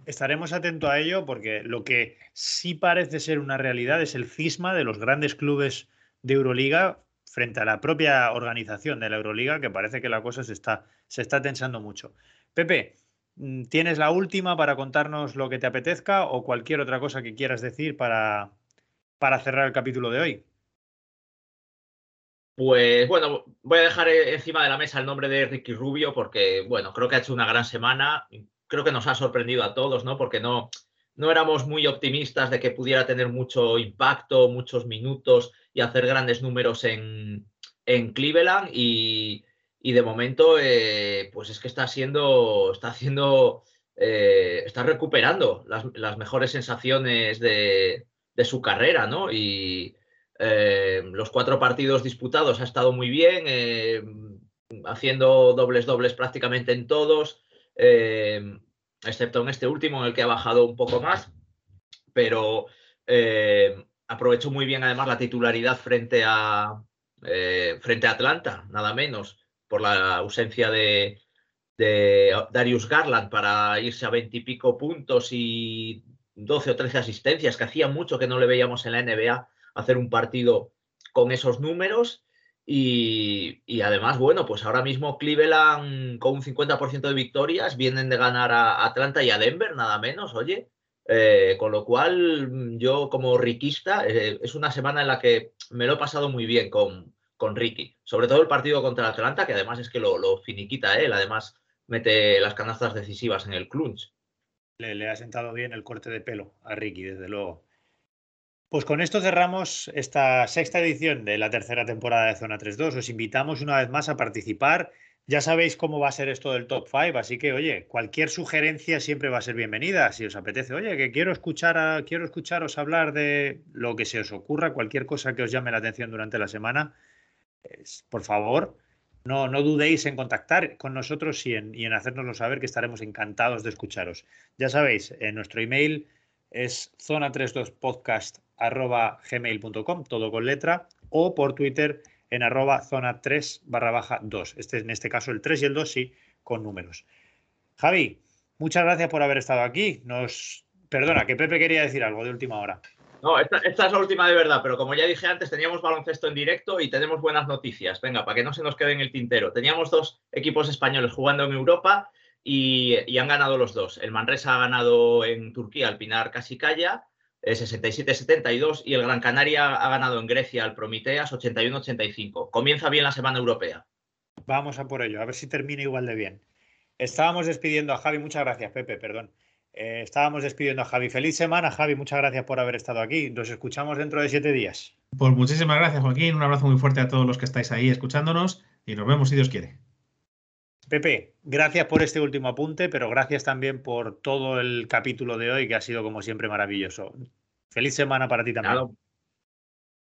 Estaremos atentos a ello porque lo que sí parece ser una realidad es el cisma de los grandes clubes de Euroliga frente a la propia organización de la Euroliga, que parece que la cosa se está, se está tensando mucho. Pepe, mm, ¿tienes la última para contarnos lo que te apetezca o cualquier otra cosa que quieras decir para, para cerrar el capítulo de hoy? Pues bueno, voy a dejar encima de la mesa el nombre de Ricky Rubio porque, bueno, creo que ha hecho una gran semana creo que nos ha sorprendido a todos, ¿no? Porque no, no éramos muy optimistas de que pudiera tener mucho impacto, muchos minutos y hacer grandes números en, en Cleveland y, y, de momento eh, pues es que está siendo, está haciendo, eh, está recuperando las, mejores sensaciones de, de, su carrera, ¿no? Y eh, los cuatro partidos disputados ha estado muy bien, haciendo dobles dobles prácticamente en todos. Excepto en este último en el que ha bajado un poco más, pero aprovechó muy bien además la titularidad frente a, frente a Atlanta, nada menos, por la ausencia de, Darius Garland para irse a veintipico puntos y 12 o 13 asistencias, que hacía mucho que no le veíamos en la NBA hacer un partido con esos números. Y, además, bueno, pues ahora mismo Cleveland con un 50% de victorias vienen de ganar a Atlanta y a Denver, nada menos, oye. Eh, con lo cual, yo como riquista, eh, es una semana en la que me lo he pasado muy bien con, con Ricky. Sobre todo el partido contra Atlanta, que además es que lo, finiquita él, además mete las canastas decisivas en el clutch. Le, le ha sentado bien el corte de pelo a Ricky, desde luego. Pues con esto cerramos esta sexta edición de la tercera temporada de Zona 3.2. Os invitamos una vez más a participar. Ya sabéis cómo va a ser esto del top 5, así que, oye, cualquier sugerencia siempre va a ser bienvenida. Si os apetece, oye, que quiero escuchar a, quiero escucharos hablar de lo que se os ocurra, cualquier cosa que os llame la atención durante la semana, por favor, no, no dudéis en contactar con nosotros y en, y hacérnoslo saber que estaremos encantados de escucharos. Ya sabéis, en nuestro email es zona32podcast.gmail.com, todo con letra, o por Twitter en arroba zona 3 barra baja 2. Este, en este caso el 3 y el 2 sí, con números. Javi, muchas gracias por haber estado aquí. Nos Perdona, que Pepe quería decir algo de última hora. No, esta, es la última de verdad, pero como ya dije antes, teníamos baloncesto en directo y tenemos buenas noticias. Venga, para que no se nos quede en el tintero. Teníamos dos equipos españoles jugando en Europa y, han ganado los dos. El Manresa ha ganado en Turquía al Pinar Casicaya, 67-72, eh, y el Gran Canaria ha ganado en Grecia al Promiteas 81-85. Comienza bien la semana europea. Vamos a por ello, a ver si termina igual de bien. Estábamos despidiendo a Javi, muchas gracias, Pepe, perdón. Eh, estábamos despidiendo a Javi. Feliz semana, Javi. Muchas gracias por haber estado aquí. Nos escuchamos dentro de siete días. Pues muchísimas gracias, Joaquín. Un abrazo muy fuerte a todos los que estáis ahí escuchándonos y nos vemos si Dios quiere. Pepe, gracias por este último apunte, pero gracias también por todo el capítulo de hoy que ha sido como siempre maravilloso. Feliz semana para ti también.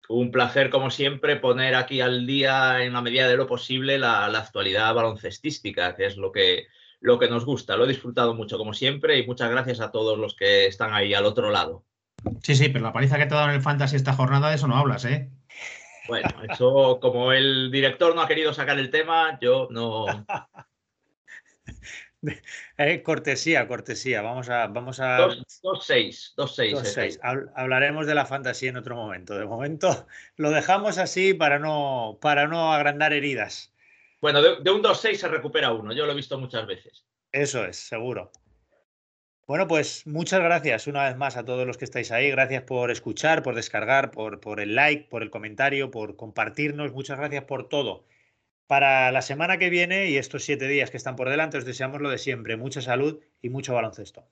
Un placer, como siempre, poner aquí al día, en la medida de lo posible, la actualidad baloncestística, que es lo que, lo que nos gusta. Lo he disfrutado mucho, como siempre, y muchas gracias a todos los que están ahí al otro lado. Sí, sí, pero la paliza que te ha dado en el Fantasy esta jornada, de eso no hablas, ¿eh? Bueno, eso, como el director no ha querido sacar el tema, yo no. (laughs) Eh, cortesía, cortesía. Vamos a. Vamos a... 2-6. 2-6. Hablaremos de la fantasía en otro momento. De momento (laughs) lo dejamos así para no, para no agrandar heridas. Bueno, de, un 2-6 se recupera uno, yo lo he visto muchas veces. Eso es, seguro. Bueno, pues muchas gracias una vez más a todos los que estáis ahí. Gracias por escuchar, por descargar, por, por el like, por el comentario, por compartirnos. Muchas gracias por todo. Para la semana que viene y estos siete días que están por delante, os deseamos lo de siempre, mucha salud y mucho baloncesto.